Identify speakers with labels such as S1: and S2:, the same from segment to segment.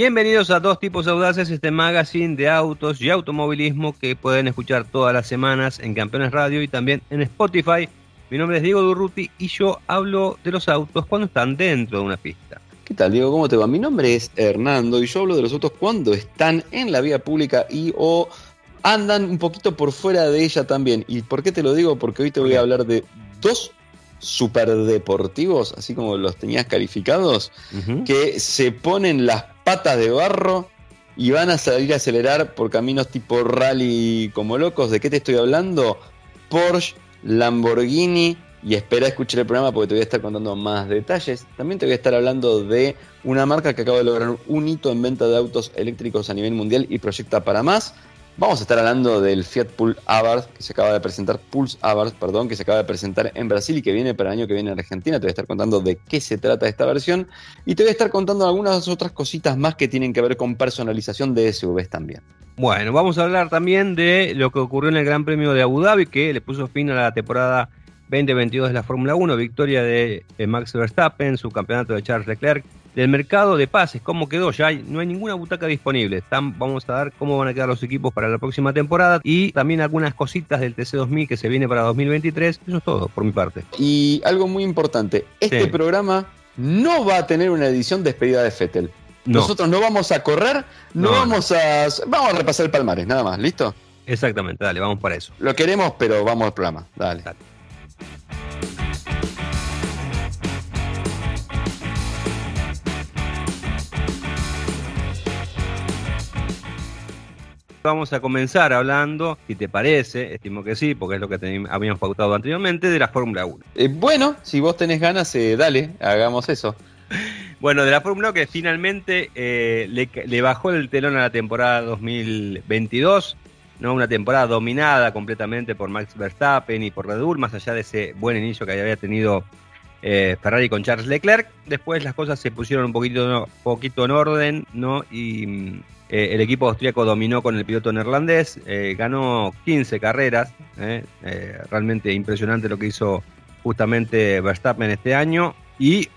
S1: Bienvenidos a Dos Tipos Audaces, este magazine de autos y automovilismo que pueden escuchar todas las semanas en Campeones Radio y también en Spotify. Mi nombre es Diego Durruti y yo hablo de los autos cuando están dentro de una pista.
S2: ¿Qué tal, Diego? ¿Cómo te va? Mi nombre es Hernando y yo hablo de los autos cuando están en la vía pública y o andan un poquito por fuera de ella también. ¿Y por qué te lo digo? Porque hoy te voy a hablar de dos superdeportivos, así como los tenías calificados, que se ponen las patas de barro y van a salir a acelerar por caminos tipo rally como locos. ¿De qué te estoy hablando? Porsche, Lamborghini y espera escuchar el programa porque te voy a estar contando más detalles. También te voy a estar hablando de una marca que acaba de lograr un hito en venta de autos eléctricos a nivel mundial y proyecta para más. Vamos a estar hablando del Fiat Pulse Abarth que se acaba de presentar, Pulse Abarth, perdón, que se acaba de presentar en Brasil y que viene para el año que viene en Argentina. Te voy a estar contando de qué se trata esta versión y te voy a estar contando algunas otras cositas más que tienen que ver con personalización de SUVs también.
S1: Bueno, vamos a hablar también de lo que ocurrió en el Gran Premio de Abu Dhabi, que le puso fin a la temporada 2022 de la Fórmula 1, victoria de Max Verstappen, su campeonato de Charles Leclerc, del mercado de pases, cómo quedó, ya hay, no hay ninguna butaca disponible. Están, vamos a ver cómo van a quedar los equipos para la próxima temporada y también algunas cositas del TC2000 que se viene para 2023. Eso es todo por mi parte.
S2: Y algo muy importante, este programa no va a tener una edición despedida de Fettel. Nosotros no vamos a correr, no, vamos a... Vamos a repasar el palmares, nada más, ¿listo?
S1: Exactamente, dale, vamos para eso.
S2: Lo queremos, pero vamos al programa, dale. dale.
S1: Vamos a comenzar hablando, si te parece, estimo que sí, porque es lo que habíamos pautado anteriormente, de la Fórmula 1.
S2: Eh, bueno, si vos tenés ganas, eh, dale, hagamos eso.
S1: Bueno, de la Fórmula 1 que finalmente eh, le, bajó el telón a la temporada 2022, ¿no? una temporada dominada completamente por Max Verstappen y por Red Bull, más allá de ese buen inicio que había tenido Ferrari con Charles Leclerc. Después las cosas se pusieron un poquito, poquito en orden, ¿no? Y mm, eh, el equipo austríaco dominó con el piloto neerlandés, eh, ganó 15 carreras, eh, realmente impresionante lo que hizo justamente Verstappen este año y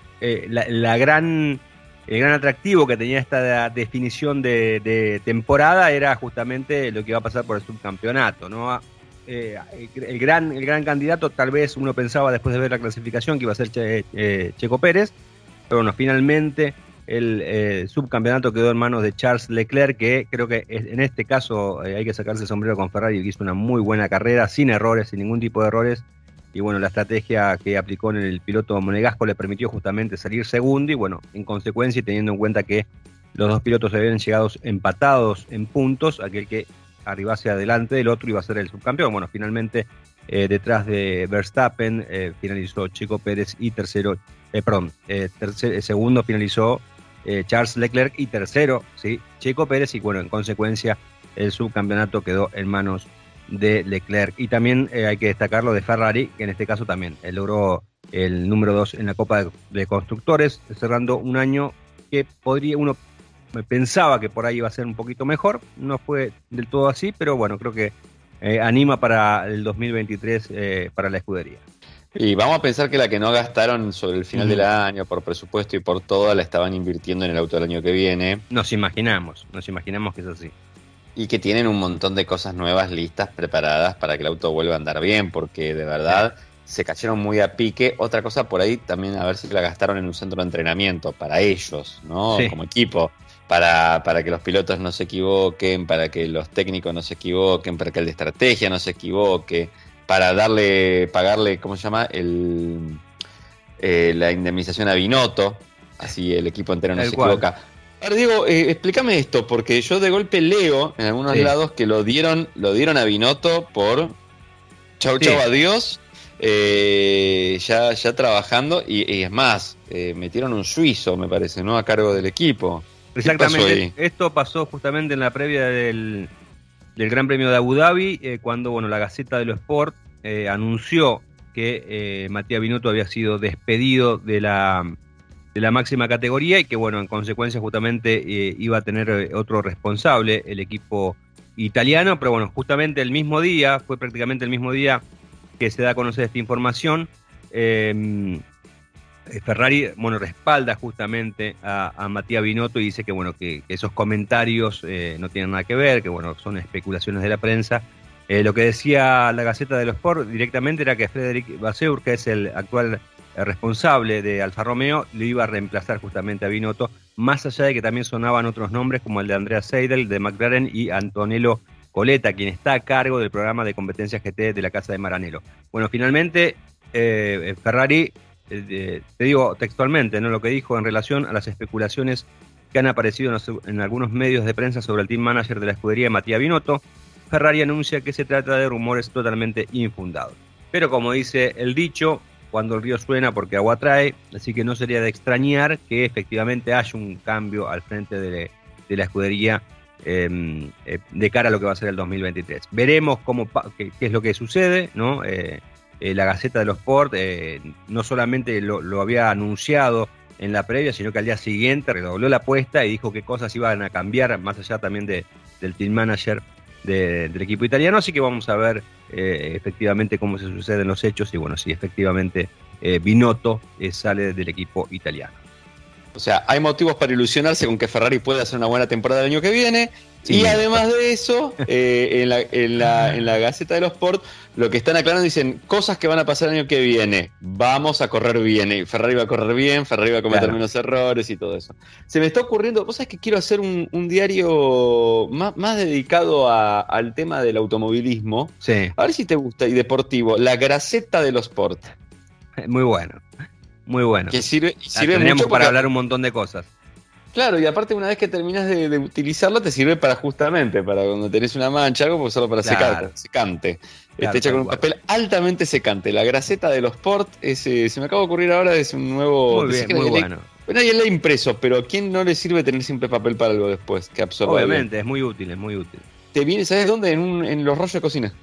S1: la, gran, el gran atractivo que tenía esta definición de, temporada era justamente lo que iba a pasar por el subcampeonato. ¿no? el, gran, el gran candidato tal vez uno pensaba después de ver la clasificación que iba a ser Checo Pérez, pero bueno, finalmente el eh, subcampeonato quedó en manos de Charles Leclerc, que creo que en este caso eh, hay que sacarse el sombrero con Ferrari, que hizo una muy buena carrera, sin errores, sin ningún tipo de errores. Y bueno, la estrategia que aplicó en el piloto monegasco le permitió justamente salir segundo y bueno, en consecuencia y teniendo en cuenta que los dos pilotos habían llegado empatados en puntos, aquel que arribase adelante del otro iba a ser el subcampeón. Bueno, finalmente eh, detrás de Verstappen finalizó Chico Pérez y tercero, perdón, segundo finalizó eh, Charles Leclerc y tercero, ¿sí? Checo Pérez y bueno, en consecuencia el subcampeonato quedó en manos de Leclerc. Y también eh, hay que destacar lo de Ferrari, que en este caso también eh, logró el número 2 en la Copa de, Constructores, cerrando un año que podría uno pensaba que por ahí iba a ser un poquito mejor, no fue del todo así, pero bueno, creo que anima para el 2023 para la escudería.
S2: Y vamos a pensar que la que no gastaron sobre el final del año, por presupuesto y por todo, la estaban invirtiendo en el auto del año que viene.
S1: Nos imaginamos, nos imaginamos que es así.
S2: Y que tienen un montón de cosas nuevas listas, preparadas para que el auto vuelva a andar bien, porque de verdad se cayeron muy a pique. Otra cosa por ahí también, a ver si la gastaron en un centro de entrenamiento para ellos, ¿no? Como equipo. Para, para que los pilotos no se equivoquen, para que los técnicos no se equivoquen, para que el de estrategia no se equivoque para darle, pagarle, ¿cómo se llama? El, eh, la indemnización a Binotto, así el equipo entero no se equivoca. Ahora Diego, eh, explícame esto, porque yo de golpe leo en algunos lados que lo dieron, lo dieron a Binotto por chau chau adiós, eh, ya, ya trabajando, y, es más, metieron un suizo, me parece, ¿no? A cargo del equipo.
S1: Exactamente, esto pasó justamente en la previa del, del Gran Premio de Abu Dhabi, eh, cuando bueno, la Gaceta de los Sport eh, anunció que eh, Matías Binotto había sido despedido de la, de la máxima categoría y que bueno, en consecuencia justamente iba a tener otro responsable, el equipo italiano, pero bueno, justamente el mismo día, fue prácticamente el mismo día que se da a conocer esta información, eh, Ferrari, bueno, respalda justamente a, Matías Binotto y dice que, bueno, que, esos comentarios eh, no tienen nada que ver, que, bueno, son especulaciones de la prensa. Eh, lo que decía la Gaceta de los Sport directamente era que Frederic Vasseur, que es el actual responsable de Alfa Romeo, le iba a reemplazar justamente a Binotto, más allá de que también sonaban otros nombres como el de Andrea Seidel de McLaren y Antonello Coleta, quien está a cargo del programa de competencia GT de la Casa de Maranello. Bueno, finalmente Ferrari eh, te digo textualmente, ¿no? lo que dijo en relación a las especulaciones que han aparecido en, algunos medios de prensa sobre el team manager de la escudería Matías Binotto, Ferrari anuncia que se trata de rumores totalmente infundados. Pero como dice el dicho, cuando el río suena porque agua trae, así que no sería de extrañar que efectivamente haya un cambio al frente de, la escudería em, eh, de cara a lo que va a ser el 2023. Veremos cómo, qué, es lo que sucede, ¿no? Eh, eh, la Gaceta de los Sport no solamente lo, había anunciado en la previa, sino que al día siguiente redobló la apuesta y dijo qué cosas iban a cambiar, más allá también de, del team manager del equipo italiano. Así que vamos a ver eh, efectivamente cómo se suceden los hechos y bueno, si efectivamente Binotto sale del equipo italiano.
S2: O sea, hay motivos para ilusionarse con que Ferrari pueda hacer una buena temporada el año que viene. Y además de eso, eh, en, la, en, la, en, la, Gaceta de los Sport, lo que están aclarando dicen cosas que van a pasar el año que viene. Vamos a correr bien. Ferrari va a correr bien, Ferrari va a cometer menos errores y todo eso. Se me está ocurriendo, vos sabés que quiero hacer un, diario más, más dedicado al tema del automovilismo.
S1: Sí.
S2: A ver si te gusta, y deportivo. La Gaceta de los Sport.
S1: Muy bueno. Muy bueno.
S2: Que sirve, sirve mucho
S1: para hablar un montón de cosas.
S2: Claro, y aparte una vez que terminas de, utilizarlo te sirve para justamente, para cuando tenés una mancha, algo, pues solo para secar, secante. Está hecha con un papel altamente secante. La graseta de los port, ese, se me acaba de ocurrir ahora, es un nuevo...
S1: Muy bien, muy bueno.
S2: Bueno, ahí le impreso, pero ¿a quién no le sirve tener siempre papel para algo después que absorba?
S1: Obviamente, es muy útil, es muy útil.
S2: Te viene, ¿sabes dónde? En, en los rollos de cocina.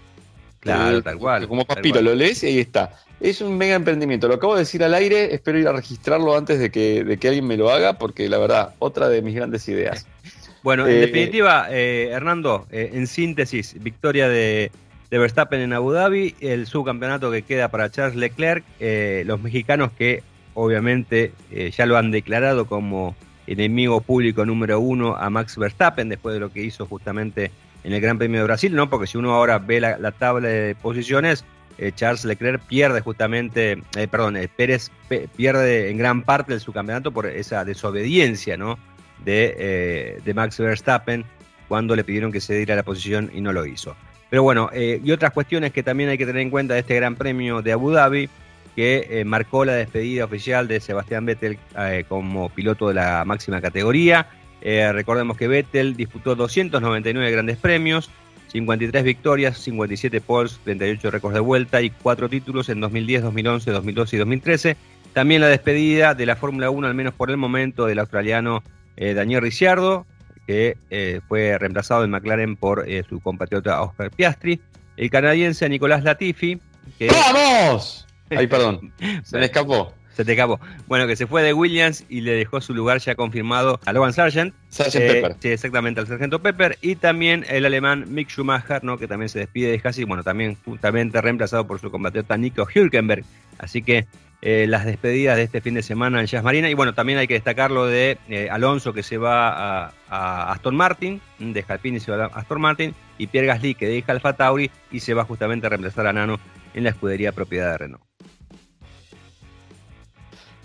S1: Claro, eh, tal cual.
S2: Como papiro, lo lees y ahí está. Es un mega emprendimiento. Lo acabo de decir al aire, espero ir a registrarlo antes de que, de que alguien me lo haga, porque la verdad, otra de mis grandes ideas.
S1: Bueno, en eh, definitiva, eh, Hernando, en síntesis, victoria de, Verstappen en Abu Dhabi, el subcampeonato que queda para Charles Leclerc, los mexicanos que obviamente ya lo han declarado como enemigo público número uno a Max Verstappen, después de lo que hizo justamente en el Gran Premio de Brasil, ¿no? Porque si uno ahora ve la, tabla de posiciones, eh, Charles Leclerc pierde justamente, eh, perdón, eh, Pérez pierde en gran parte de su campeonato por esa desobediencia, ¿no? De, de, Max Verstappen cuando le pidieron que se diera la posición y no lo hizo. Pero bueno, y otras cuestiones que también hay que tener en cuenta de este Gran Premio de Abu Dhabi, que marcó la despedida oficial de Sebastián Vettel como piloto de la máxima categoría. Recordemos que Vettel disputó 299 grandes premios, 53 victorias, 57 poles, 38 récords de vuelta y 4 títulos en 2010, 2011, 2012 y 2013. También la despedida de la Fórmula 1, al menos por el momento, del australiano eh, Daniel Ricciardo, que eh, fue reemplazado en McLaren por su compatriota Oscar Piastri. El canadiense Nicolás Latifi. Que...
S2: ¡Vamos! Ay, perdón, se me escapó.
S1: Se te acabó. Bueno, que se fue de Williams y le dejó su lugar ya confirmado a Logan Sargent.
S2: Sargent eh, Pepper.
S1: Sí, exactamente, al sargento Pepper. Y también el alemán Mick Schumacher, ¿no? que también se despide de casi, bueno, también justamente reemplazado por su compatriota Nico Hülkenberg. Así que eh, las despedidas de este fin de semana en Jazz Marina. Y bueno, también hay que destacar lo de eh, Alonso que se va a, Aston Martin, de Alpine se va a Aston Martin, y Pierre Gasly que deja Alfa Tauri y se va justamente a reemplazar a Nano en la escudería propiedad de Renault.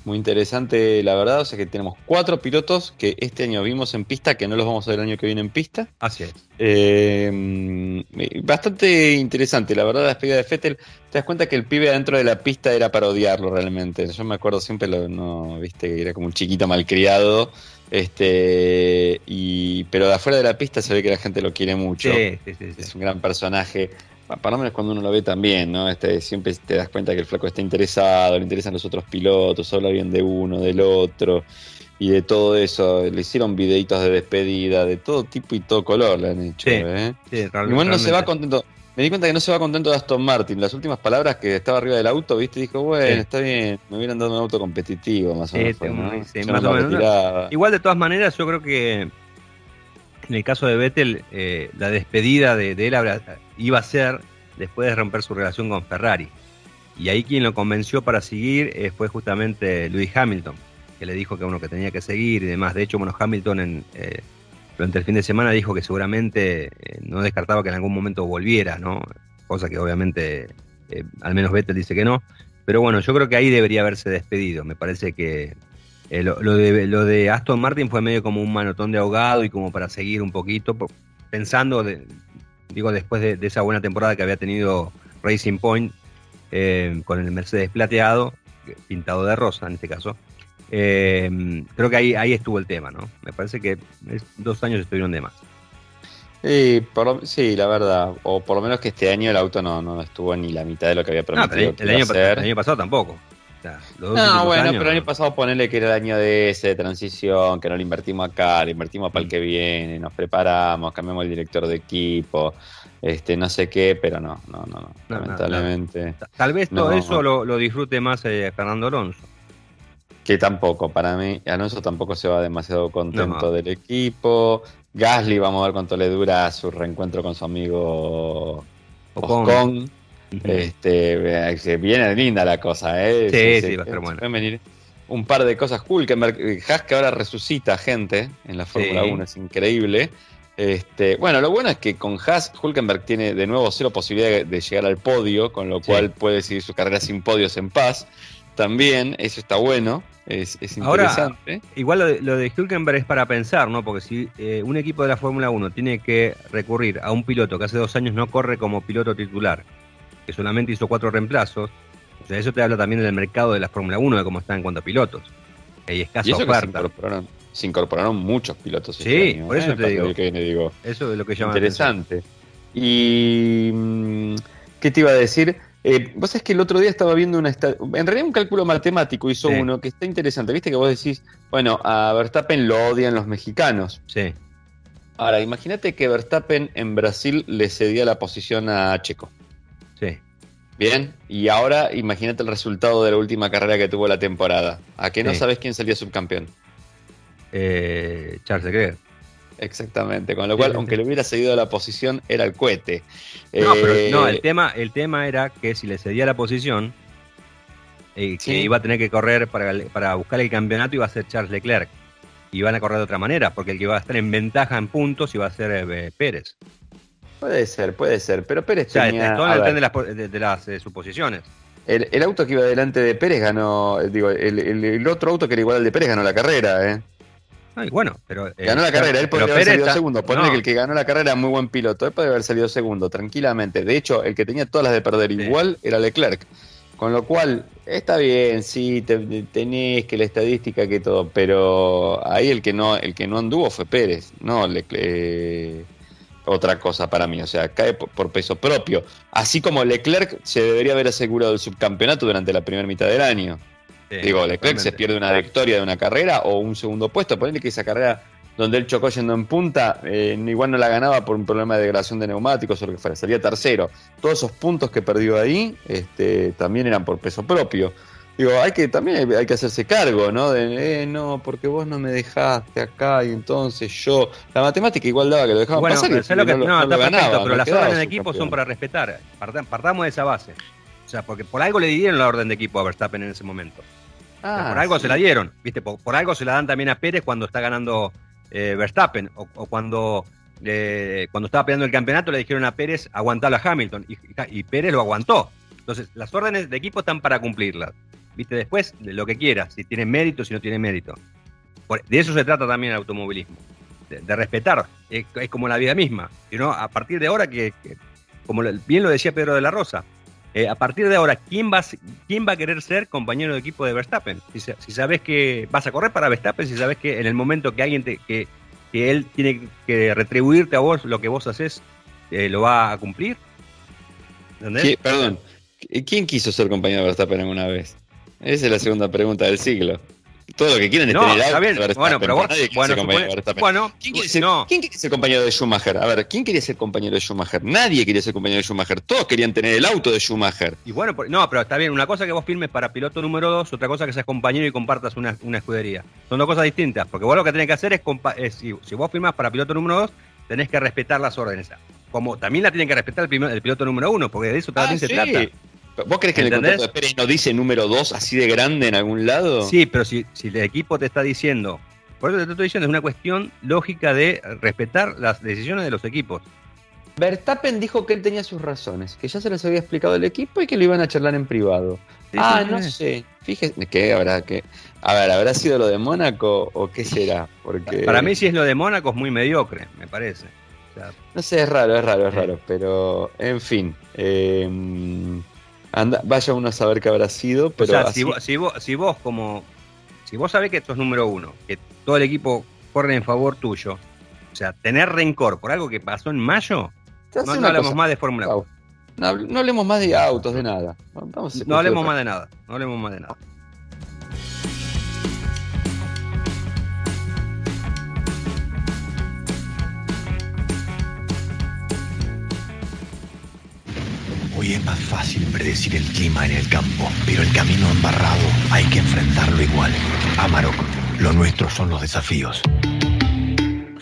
S2: Muy interesante, la verdad. O sea que tenemos cuatro pilotos que este año vimos en pista, que no los vamos a ver el año que viene en pista.
S1: Así es.
S2: Eh, bastante interesante, la verdad, la despedida de Fettel. Te das cuenta que el pibe adentro de la pista era para odiarlo realmente. Yo me acuerdo siempre, lo, no, viste, que era como un chiquito malcriado. Este, y, pero de afuera de la pista se ve que la gente lo quiere mucho.
S1: Sí, sí, sí,
S2: es un gran personaje para lo menos cuando uno lo ve también, ¿no? Este, siempre te das cuenta que el flaco está interesado, le interesan los otros pilotos, habla bien de uno, del otro, y de todo eso. Le hicieron videitos de despedida, de todo tipo y todo color le han hecho. ¿eh? Igual no se va contento. Me di cuenta que no se va contento de Aston Martin. Las últimas palabras que estaba arriba del auto, viste, dijo, bueno, está bien, me hubieran dado un auto competitivo, más o
S1: menos. Igual de todas maneras, yo creo que en el caso de Vettel, eh, la despedida de, él iba a ser después de romper su relación con Ferrari. Y ahí quien lo convenció para seguir eh, fue justamente Lewis Hamilton, que le dijo que uno que tenía que seguir y demás. De hecho, bueno, Hamilton eh, durante el fin de semana dijo que seguramente no descartaba que en algún momento volviera, ¿no? Cosa que obviamente al menos Vettel dice que no. Pero bueno, yo creo que ahí debería haberse despedido. Me parece que lo, de, lo de Aston Martin fue medio como un manotón de ahogado y como para seguir un poquito, pensando, digo, después de, esa buena temporada que había tenido Racing Point eh, con el Mercedes plateado, pintado de rosa en este caso. Eh, creo que ahí, ahí estuvo el tema, ¿no? Me parece que dos años estuvieron de más.
S2: Sí, sí, la verdad. O por lo menos que este año el auto no, no estuvo ni la mitad de lo que había prometido.
S1: el, año, el, año, pasado tampoco.
S2: No, bueno, pero el año pasado ponerle que era el año de ese, de transición, que no lo invertimos acá, lo invertimos para el mm. que viene, nos preparamos, cambiamos el director de equipo, este, no sé qué, pero no, no, no, lamentablemente.
S1: Tal vez todo eso lo, disfrute más eh, Fernando Alonso.
S2: Que tampoco, para mí, Alonso tampoco se va demasiado contento del equipo. Gasly, vamos a ver cuánto le dura su reencuentro con su amigo Ocon. Este, viene linda la cosa, ¿eh?
S1: Sí, sí, va a ser bueno.
S2: venir un par de cosas. Hulkenberg, eh, Haas que ahora resucita gente en la Fórmula 1, es increíble. Este, bueno, lo bueno es que con Haas, Hulkenberg tiene de nuevo cero posibilidad de, llegar al podio, con lo cual puede seguir su carrera sin podios en paz. También, eso está bueno. Es, interesante.
S1: igual lo de, lo Hülkenberg es para pensar, ¿no? Porque si eh, un equipo de la Fórmula 1 tiene que recurrir a un piloto que hace dos años no corre como piloto titular, que solamente hizo cuatro reemplazos, o sea, eso te habla también del mercado de la Fórmula 1, de cómo está en cuanto a pilotos. Hay escasa oferta.
S2: Se incorporaron, muchos pilotos.
S1: Este sí, por eso ¿eh? te
S2: digo.
S1: Eso es lo que llama
S2: Interesante. Y. Mm, ¿Qué te iba a decir? Eh, vos sabés que el otro día estaba viendo una. En realidad, un cálculo matemático hizo uno que está interesante. Viste que vos decís, bueno, a Verstappen lo odian los mexicanos.
S1: Sí.
S2: Ahora, imagínate que Verstappen en Brasil le cedía la posición a Checo.
S1: Sí.
S2: Bien, y ahora imagínate el resultado de la última carrera que tuvo la temporada. ¿A qué no sabes quién salía subcampeón?
S1: Eh, Charles Leclerc.
S2: Exactamente, con lo cual, aunque le hubiera cedido la posición, era el cohete.
S1: No, pero eh, no, el tema, el tema era que si le cedía la posición, eh, que iba a tener que correr para, para buscar el campeonato, iba a ser Charles Leclerc. Y van a correr de otra manera, porque el que iba a estar en ventaja en puntos iba a ser eh, Pérez.
S2: Puede ser, puede ser, pero Pérez tenía...
S1: Todo depende de las, de, suposiciones.
S2: El, auto que iba delante de Pérez ganó, digo, el, el, otro auto que era igual al de Pérez ganó la carrera, ¿eh?
S1: bueno, pero.
S2: Eh, ganó la carrera, él podría haber salido segundo. Ponle que el que ganó la carrera es muy buen piloto. Él podría haber salido segundo, tranquilamente. De hecho, el que tenía todas las de perder igual era Leclerc. Con lo cual, está bien, sí, tenés que la estadística que todo, pero ahí el que no, el que no anduvo fue Pérez, no Leclerc. Otra cosa para mí, o sea, cae por, peso propio. Así como Leclerc se debería haber asegurado el subcampeonato durante la primera mitad del año. Digo, Leclerc se pierde una victoria de una carrera o un segundo puesto. Ponele que esa carrera donde él chocó yendo en punta, eh, igual no la ganaba por un problema de degradación de neumáticos o lo que fuera, salía tercero. Todos esos puntos que perdió ahí este, también eran por peso propio. Digo, hay que también hay que hacerse cargo, ¿no? De, eh, no, porque vos no me dejaste acá y entonces yo. La matemática igual daba que lo dejaban pasar.
S1: Pero lo, no, está perfecto, pero las órdenes de equipo son para respetar. Partamos de esa base. O sea, porque por algo le dieron la orden de equipo a Verstappen en ese momento. Ah, por algo se la dieron, ¿viste? Por, algo se la dan también a Pérez cuando está ganando eh, Verstappen. O, cuando, eh, cuando estaba peleando el campeonato le dijeron a Pérez aguantarlo a Hamilton. Y, Pérez lo aguantó. Entonces, las órdenes de equipo están para cumplirlas. ¿Viste? Después, de lo que quieras, si tiene mérito, si no tiene mérito. de eso se trata también el automovilismo. De, respetar. Es, como la vida misma. ¿no? A partir de ahora, que, que como bien lo decía Pedro de la Rosa, eh, a partir de ahora, ¿quién va, ¿quién va a querer ser compañero de equipo de Verstappen? Si, sabes que vas a correr para Verstappen, si sabes que en el momento que alguien te, que, él tiene que retribuirte a vos lo que vos haces, eh, lo va a cumplir.
S2: perdón, ¿quién quiso ser compañero de Verstappen alguna vez? Esa es la segunda pregunta del siglo. Todo lo que quieren es tener
S1: el Bueno, pero vos, bueno, bueno,
S2: ¿quién quiere, ser, ¿quién quiere ser compañero de Schumacher? A ver, ¿quién quería ser compañero de Schumacher? Nadie quería ser compañero de Schumacher. Todos querían tener el auto de Schumacher.
S1: Y bueno, no, pero está bien. Una cosa que vos firmes para piloto número dos, otra cosa que seas compañero y compartas una, escudería. Son dos cosas distintas. Porque vos lo que tenés que hacer es, si, vos firmas para piloto número dos, tenés que respetar las órdenes. Como también la tienen que respetar el, piloto número uno, porque de eso también ah, se trata.
S2: ¿Vos crees que en el contrato de Pérez no dice número 2 así de grande en algún lado?
S1: Sí, pero si, si el equipo te está diciendo, por eso te estoy diciendo, es una cuestión lógica de respetar las decisiones de los equipos.
S2: Verstappen dijo que él tenía sus razones, que ya se las había explicado el equipo y que lo iban a charlar en privado. ah, no sé. Fíjese, ¿qué habrá que? A ver, ¿habrá sido lo de Mónaco o qué será? Porque
S1: para mí si es lo de Mónaco es muy mediocre, me parece.
S2: no sé, es raro, es raro, es raro, pero en fin. Eh, vaya uno a saber qué habrá sido, pero
S1: si, vos, si, vos, como si vos sabés que esto es número uno, que todo el equipo corre en favor tuyo, o sea, tener rencor por algo que pasó en mayo, no, hablemos más de Fórmula 1.
S2: No, hablemos más de autos, de nada.
S1: no hablemos más de nada, no hablemos más de nada.
S3: Hoy es más fácil predecir el clima en el campo, pero el camino embarrado hay que enfrentarlo igual. Amarok, lo nuestro son los desafíos.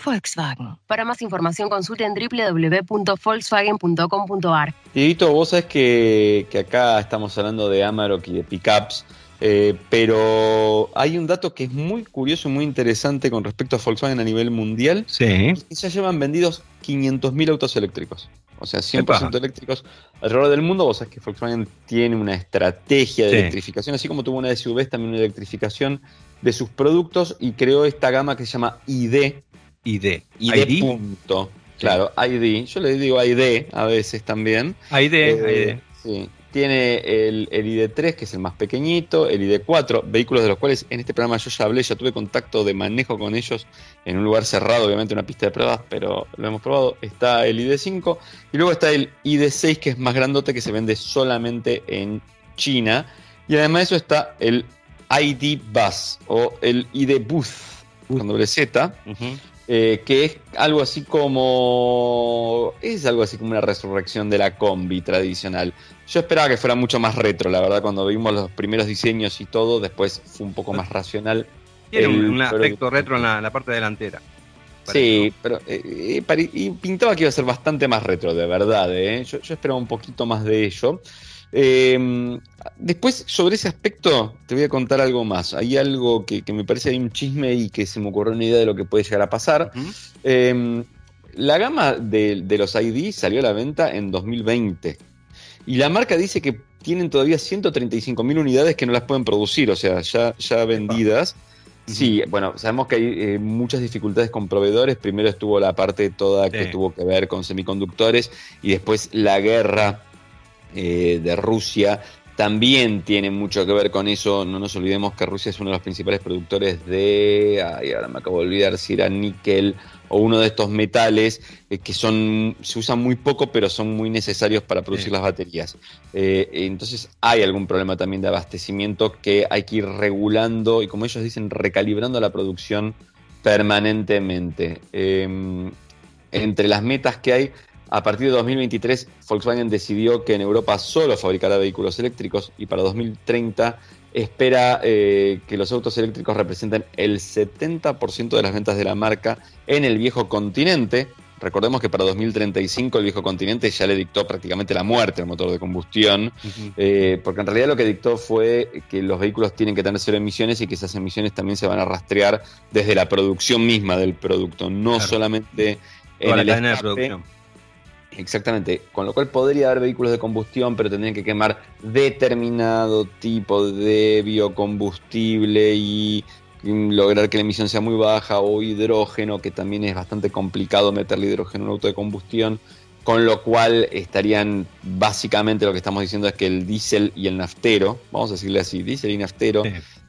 S4: Volkswagen. Para más información consulten www.volkswagen.com.ar.
S2: Dieguito, vos sabés que, acá estamos hablando de Amarok y de pickups, eh, pero hay un dato que es muy curioso y muy interesante con respecto a Volkswagen a nivel mundial.
S1: Sí.
S2: Ya llevan vendidos 500.000 autos eléctricos. O sea, 100% eléctricos alrededor del mundo. Vos sabés que Volkswagen tiene una estrategia de electrificación, así como tuvo una SUV, también una electrificación de sus productos y creó esta gama que se llama ID.
S1: ID.
S2: ID. Punto. Claro, ID. Yo le digo ID a veces también.
S1: ID. Eh,
S2: sí. Tiene el, ID3, que es el más pequeñito, el ID4, vehículos de los cuales en este programa yo ya hablé, ya tuve contacto de manejo con ellos en un lugar cerrado, obviamente una pista de pruebas, pero lo hemos probado. Está el ID5 y luego está el ID6, que es más grandote, que se vende solamente en China. Y además de eso está el ID Bus o el ID Booth, con doble Z, eh, que es algo así como. Es algo así como una resurrección de la combi tradicional. Yo esperaba que fuera mucho más retro, la verdad, cuando vimos los primeros diseños y todo, después fue un poco más racional.
S1: Tiene un, aspecto retro en la, parte delantera.
S2: Sí, pero eh, y pintaba que iba a ser bastante más retro, de verdad. Eh. Yo, yo esperaba un poquito más de ello. Eh, después, sobre ese aspecto, te voy a contar algo más. Hay algo que, me parece hay un chisme y que se me ocurrió una idea de lo que puede llegar a pasar. Em, la gama de, los ID salió a la venta en 2020. Y la marca dice que tienen todavía 135 mil unidades que no las pueden producir, o sea, ya, ya vendidas. Sí, bueno, sabemos que hay eh, muchas dificultades con proveedores. Primero estuvo la parte toda que tuvo que ver con semiconductores y después la guerra eh, de Rusia también tiene mucho que ver con eso. No nos olvidemos que Rusia es uno de los principales productores de. Ay, ahora me acabo de olvidar si era níquel o uno de estos metales eh, que son se usan muy poco, pero son muy necesarios para producir las baterías. Eh, entonces hay algún problema también de abastecimiento que hay que ir regulando y, como ellos dicen, recalibrando la producción permanentemente. Em, entre las metas que hay a partir de 2023, Volkswagen decidió que en Europa solo fabricará vehículos eléctricos y para 2030 espera eh, que los autos eléctricos representen el 70% de las ventas de la marca en el viejo continente. Recordemos que para 2035 el viejo continente ya le dictó prácticamente la muerte al motor de combustión, eh, porque en realidad lo que dictó fue que los vehículos tienen que tener cero emisiones y que esas emisiones también se van a rastrear desde la producción misma del producto, no solamente en la cadena de producción. Exactamente, con lo cual podría haber vehículos de combustión, pero tendrían que quemar determinado tipo de biocombustible y lograr que la emisión sea muy baja o hidrógeno, que también es bastante complicado meterle hidrógeno en un auto de combustión, con lo cual estarían básicamente lo que estamos diciendo es que el diésel y el naftero, vamos a decirle así, diésel y naftero,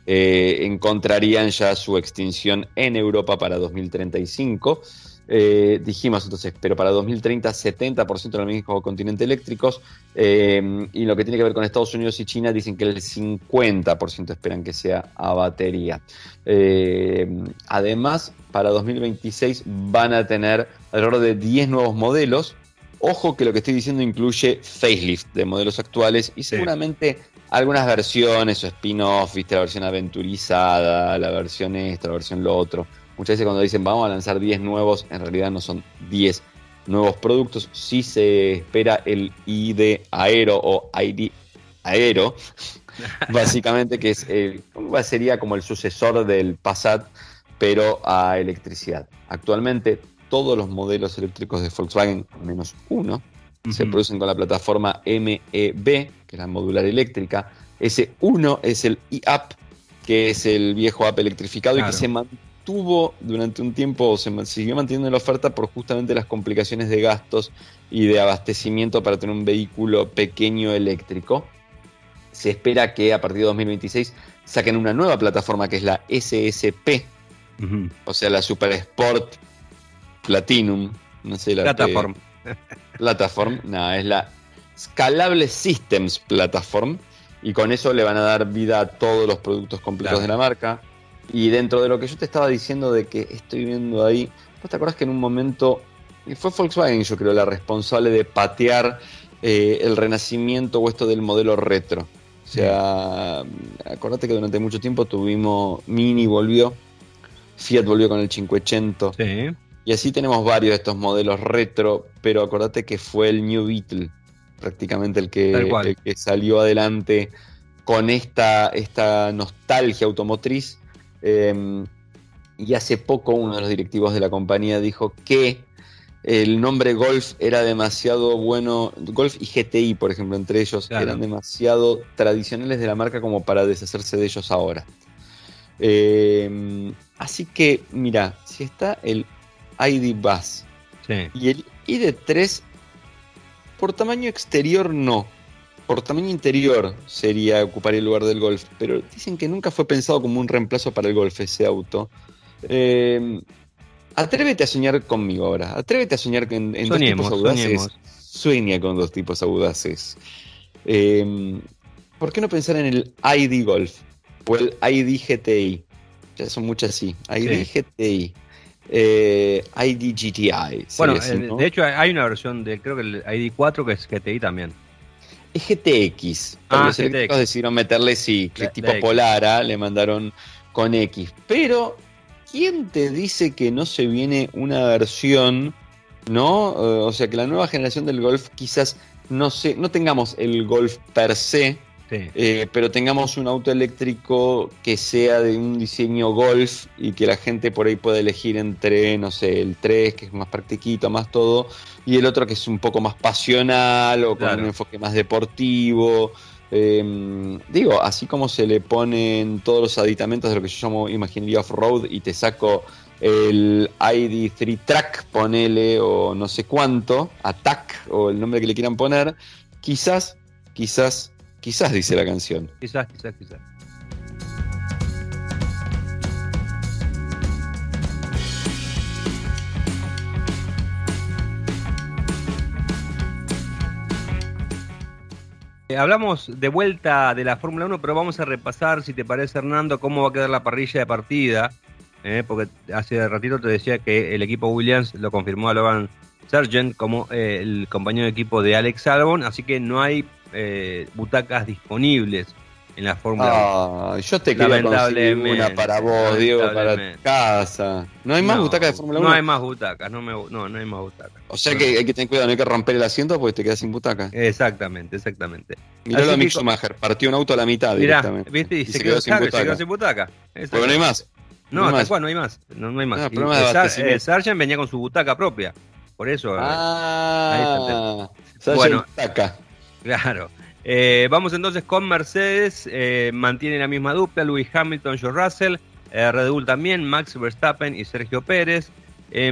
S2: eh, encontrarían ya su extinción en Europa para 2035. Eh, dijimos entonces, pero para 2030 70% del mismo continente eléctricos eh, y lo que tiene que ver con Estados Unidos y China dicen que el 50% esperan que sea a batería. Eh, además, para 2026 van a tener alrededor de 10 nuevos modelos. Ojo que lo que estoy diciendo incluye facelift de modelos actuales y seguramente algunas versiones o spin-off, viste la versión aventurizada, la versión esta, la versión lo otro. Muchas veces cuando dicen vamos a lanzar 10 nuevos, en realidad no son 10 nuevos productos. Sí se espera el ID Aero o ID Aero, básicamente que es el, sería como el sucesor del Passat, pero a electricidad. Actualmente todos los modelos eléctricos de Volkswagen, menos uno, se producen con la plataforma MEB, que es la modular eléctrica. Ese uno es el e-Up, que es el viejo app electrificado y que se mantuvo durante un tiempo, se siguió manteniendo en la oferta por justamente las complicaciones de gastos y de abastecimiento para tener un vehículo pequeño eléctrico. Se espera que a partir de 2026 saquen una nueva plataforma que es la SSP, o sea, la Super Sport Platinum, no sé la
S1: Plataforma.
S2: Platform, no, es la Scalable Systems Platform. Y con eso le van a dar vida a todos los productos completos de la marca. Y dentro de lo que yo te estaba diciendo de que estoy viendo ahí, ¿vos te acordás que en un momento fue Volkswagen, yo creo, la responsable de patear eh, el renacimiento o esto del modelo retro? O sea, acordate que durante mucho tiempo tuvimos Mini volvió, Fiat volvió con el 580. Sí. Y así tenemos varios de estos modelos retro, pero acordate que fue el New Beetle prácticamente el que, que salió adelante con esta, esta nostalgia automotriz. Em, y hace poco uno de los directivos de la compañía dijo que el nombre Golf era demasiado bueno, Golf y GTI, por ejemplo, entre ellos, eran demasiado tradicionales de la marca como para deshacerse de ellos ahora. Em, así que, mira, si está el ID Bus y el ID3 por tamaño exterior no. Por tamaño interior sería ocupar el lugar del Golf. Pero dicen que nunca fue pensado como un reemplazo para el Golf ese auto. Eh, atrévete a soñar conmigo ahora. Atrévete a soñar en, dos tipos audaces. Sueña con dos tipos audaces. Eh, ¿Por qué no pensar en el ID Golf? O el ID GTI. Ya son muchas sí. ID GTI eh, ID GTI.
S1: Bueno, de hecho hay una versión de, creo que el ID 4 que es GTI también.
S2: Es GTX. Ah, los eléctricos decidieron meterle sí, que tipo Polara, le mandaron con X. Pero, ¿quién te dice que no se viene una versión, no? Eh, o sea, que la nueva generación del Golf quizás no, se, no tengamos el Golf per se, eh, pero tengamos un auto eléctrico que sea de un diseño golf y que la gente por ahí pueda elegir entre, no sé, el 3, que es más practiquito, más todo, y el otro que es un poco más pasional o con un enfoque más deportivo. Em, digo, así como se le ponen todos los aditamentos de lo que yo llamo imaginería off-road y te saco el ID3 Track, ponele, o no sé cuánto, Attack, o el nombre que le quieran poner, quizás, quizás Quizás dice la canción.
S1: Quizás, quizás, quizás. Eh, hablamos de vuelta de la Fórmula 1, pero vamos a repasar, si te parece, Hernando, cómo va a quedar la parrilla de partida. Eh, porque hace ratito te decía que el equipo Williams lo confirmó a Logan Sargent como eh, el compañero de equipo de Alex Albon, así que no hay eh, butacas disponibles en la Fórmula
S2: 1. Yo te conseguir una para vos, Diego, para casa. ¿No hay más butacas de Fórmula 1?
S1: No hay más butacas, no, me, no, no hay más butacas.
S2: O sea que hay que tener cuidado, no hay que romper el asiento porque te quedas sin butaca.
S1: Exactamente, exactamente.
S2: Mirá lo a Mick Schumacher, partió un auto a la mitad
S1: mirá, directamente. ¿viste? Y, se, quedó, sin butaca. se quedó sin butaca.
S2: Porque no hay más.
S1: No, hasta no hay más. No, no hay más. No, eh, Sargent venía con su butaca propia. Por eso.
S2: Ah, ahí bueno, butaca.
S1: Claro. Eh, vamos entonces con Mercedes, eh, mantiene la misma dupla, Lewis Hamilton, George Russell, eh, Red Bull también, Max Verstappen y Sergio Pérez,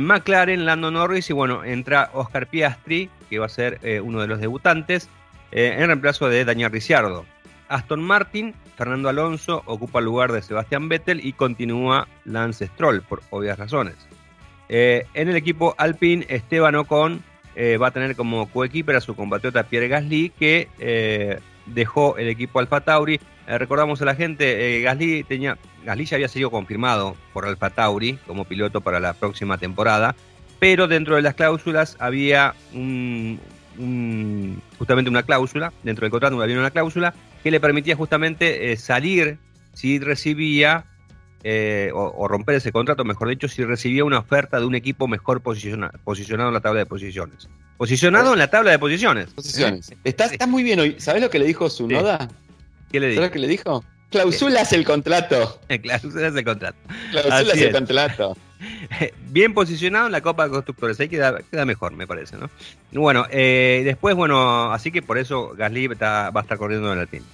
S1: McLaren, Lando Norris y bueno, entra Oscar Piastri, que va a ser uno de los debutantes, en reemplazo de Daniel Ricciardo. Aston Martin, Fernando Alonso ocupa el lugar de Sebastián Vettel y continúa Lance Stroll, por obvias razones. en el equipo Alpine, Esteban Ocon eh, va a tener como coequiper a su compatriota Pierre Gasly, que eh, dejó el equipo Alfa Tauri. Eh, recordamos a la gente, Gasly, tenía, Gasly ya había sido confirmado por Alfa Tauri como piloto para la próxima temporada, pero dentro de las cláusulas había justamente una cláusula, dentro del contrato había una cláusula que le permitía justamente salir si recibía o, romper ese contrato, mejor dicho, si recibía una oferta de un equipo mejor posicionado en la tabla de posiciones. Posicionado en la tabla de posiciones.
S2: Posiciones. Estás, estás muy bien hoy. ¿Sabes lo que le dijo su
S1: Sí.
S2: noda?
S1: ¿Qué le
S2: ¿Sabes
S1: digo?
S2: lo que le dijo? Clausulas el contrato.
S1: Clausulas de contrato.
S2: Clausulas
S1: Así
S2: el
S1: es.
S2: contrato.
S1: Bien posicionado en la Copa de Constructores, ahí queda, queda mejor, me parece, ¿no? Bueno, eh, después, bueno, así que por eso Gasly está- va a estar corriendo en el team.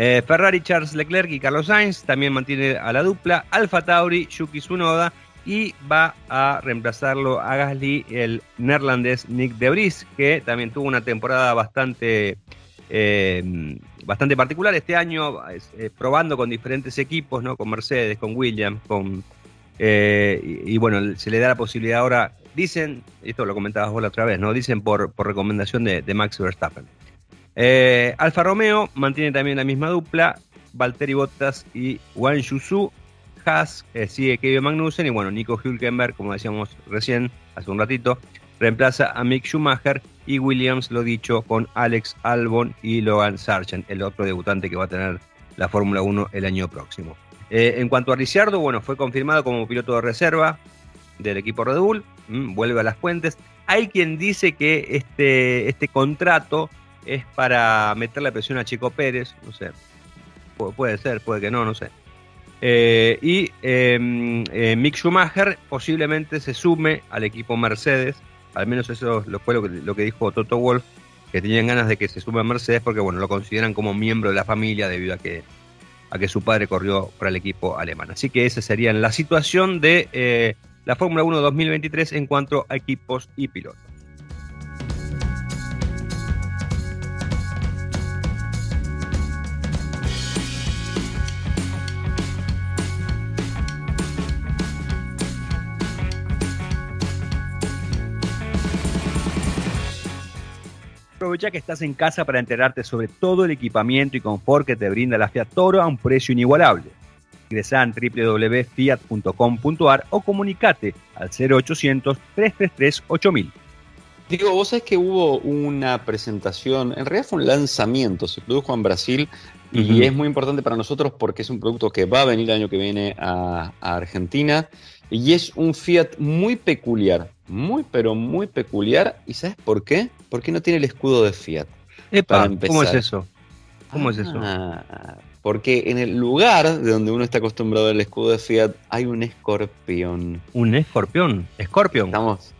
S1: Eh, Ferrari, Charles Leclerc y Carlos Sainz también mantiene a la dupla. Alfa Tauri, Yuki Tsunoda y va a reemplazarlo a Gasly el neerlandés Nick De Vries, que también tuvo una temporada bastante, eh, bastante particular este año, eh, probando con diferentes equipos, ¿no? Con Mercedes, con Williams, con y, bueno, se le da la posibilidad ahora, dicen, esto lo comentabas vos la otra vez, ¿no? Dicen por, por recomendación de Max Verstappen. Eh, Alfa Romeo mantiene también la misma dupla, Valtteri Bottas y Wang Yusu. Haas eh, sigue Kevin Magnussen y bueno, Nico Hülkenberg, como decíamos recién, hace un ratito, reemplaza a Mick Schumacher y Williams, lo dicho, con Alex Albon y Logan Sargent, el otro debutante que va a tener la Fórmula 1 el año próximo. Eh, en cuanto a Ricciardo, bueno, fue confirmado como piloto de reserva del equipo Red Bull, mm, vuelve a las fuentes. Hay quien dice que este, este contrato es para meterle presión a Chico Pérez, no sé, Pu- puede ser, puede que no, no sé. Eh, y eh, eh, Mick Schumacher posiblemente se sume al equipo Mercedes, al menos eso fue lo que, lo que dijo Toto Wolf, que tenían ganas de que se sume a Mercedes porque bueno, lo consideran como miembro de la familia debido a que a que su padre corrió para el equipo alemán. Así que esa sería la situación de eh, la Fórmula 1 2023 en cuanto a equipos y pilotos. Aprovecha que estás en casa para enterarte sobre todo el equipamiento y confort que te brinda la Fiat Toro a un precio inigualable. Ingresa en www.fiat.com.ar o comunicate al 0800 333 8000.
S2: Digo, vos sabés que hubo una presentación, en realidad fue un lanzamiento, se produjo en Brasil y es muy importante para nosotros porque es un producto que va a venir el año que viene a, a Argentina y es un Fiat muy peculiar, muy pero muy peculiar. ¿Y sabes por qué? Porque no tiene el escudo de Fiat.
S1: Epa,
S2: Para.
S1: ¿cómo es eso? ¿Cómo es eso?
S2: Ah, Porque en el lugar de donde uno está acostumbrado al escudo de Fiat hay un escorpión.
S1: Un escorpión. Escorpión.
S2: Estamos.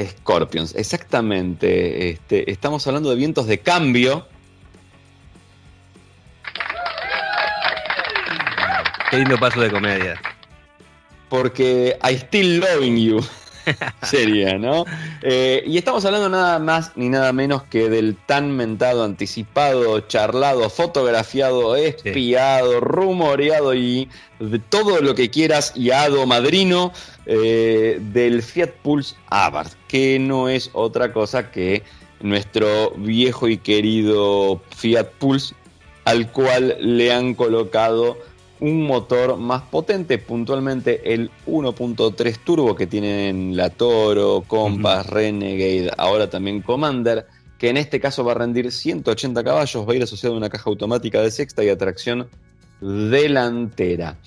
S2: Scorpions, exactamente. Este, estamos hablando de vientos de cambio.
S1: Qué lindo paso de comedia.
S2: Porque I still loving you. Sería, ¿no? Eh, y estamos hablando nada más ni nada menos que del tan mentado, anticipado, charlado, fotografiado, espiado, rumoreado y de todo lo que quieras y hado madrino eh, del Fiat Pulse Abarth, que no es otra cosa que nuestro viejo y querido Fiat Pulse, al cual le han colocado un motor más potente, puntualmente el 1.3 turbo que tienen la Toro, Compass, Renegade, ahora también Commander, que en este caso va a rendir 180 caballos, va a ir asociado a una caja automática de sexta y a tracción delantera.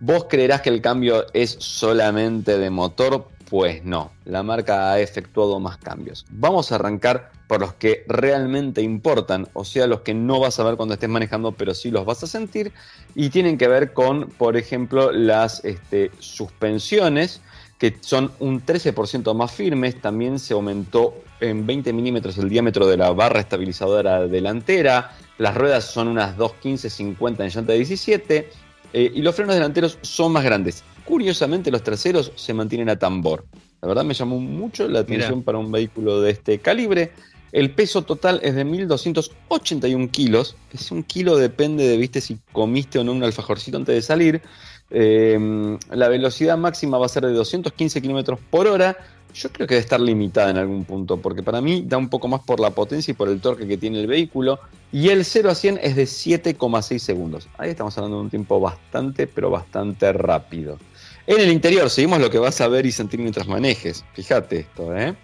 S2: ¿Vos creerás que el cambio es solamente de motor? Pues no, la marca ha efectuado más cambios. Vamos a arrancar por los que realmente importan, o sea, los que no vas a ver cuando estés manejando, pero sí los vas a sentir, y tienen que ver con, por ejemplo, las este, suspensiones, que son un 13% más firmes, también se aumentó en 20 milímetros el diámetro de la barra estabilizadora delantera, las ruedas son unas 2.15-50 en llanta 17, eh, y los frenos delanteros son más grandes. Curiosamente, los traseros se mantienen a tambor. La verdad me llamó mucho la atención
S1: Mirá.
S2: para un vehículo de este calibre. El peso total es de 1.281 kilos. Ese un kilo depende de, viste, si comiste o no un alfajorcito antes de salir. Eh, la velocidad máxima va a ser de 215 kilómetros por hora. Yo creo que debe estar limitada en algún punto, porque para mí da un poco más por la potencia y por el torque que tiene el vehículo. Y el 0 a 100 es de 7,6 segundos. Ahí estamos hablando de un tiempo bastante, pero bastante rápido. En el interior, seguimos lo que vas a ver y sentir mientras manejes. Fíjate esto, ¿eh?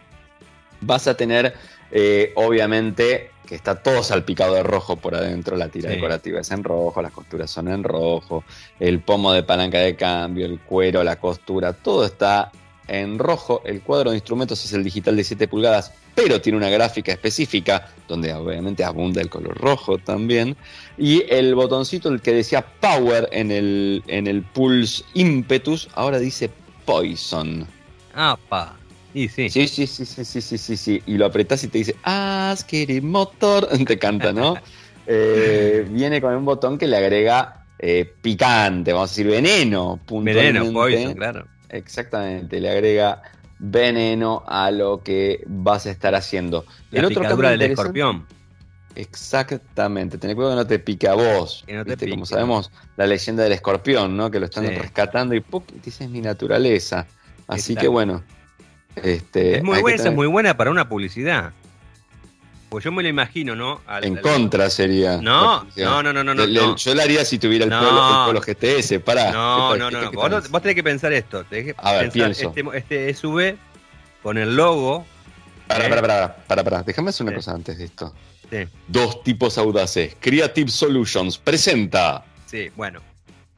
S2: Vas a tener, eh, obviamente, que está todo salpicado de rojo por adentro. La tira
S1: Sí.
S2: decorativa es en rojo, las costuras son en rojo, el pomo de palanca de cambio, el cuero, la costura, todo está en rojo. El cuadro de instrumentos es el digital de 7 pulgadas, pero tiene una gráfica específica, donde obviamente abunda el color rojo también. Y el botoncito, el que decía Power en el, en el Pulse Impetus, ahora dice Poison.
S1: ¡Apa! Y sí.
S2: Sí, sí, sí, sí, sí, sí, sí, sí. Y lo apretás y te dice, Askeri Motor. Te canta, ¿no? Eh, viene con un botón que le agrega eh, picante, vamos a decir veneno.
S1: Veneno, poison, claro.
S2: Exactamente, le agrega veneno a lo que vas a estar haciendo.
S1: La el otro picadura del escorpión.
S2: Exactamente, ten cuidado que no te pique a vos. No Como sabemos, la leyenda del escorpión, ¿no? Que lo están rescatando y ¡pum! dice es mi naturaleza. Así que bueno. Este,
S1: es muy buena, es muy buena para una publicidad. Pues yo me lo imagino, ¿no?
S2: en contra sería.
S1: No, no, no, no, no,
S2: Yo lo haría si tuviera el, polo, GTS, pará.
S1: No, no, no. Vos, tenés que pensar esto. Tenés que
S2: a ver, pienso.
S1: Este, este, SUV con el logo.
S2: Para, para, para, para, para. Déjame hacer una cosa antes de esto. Sí. Dos tipos audaces. Creative Solutions presenta.
S1: Sí, bueno.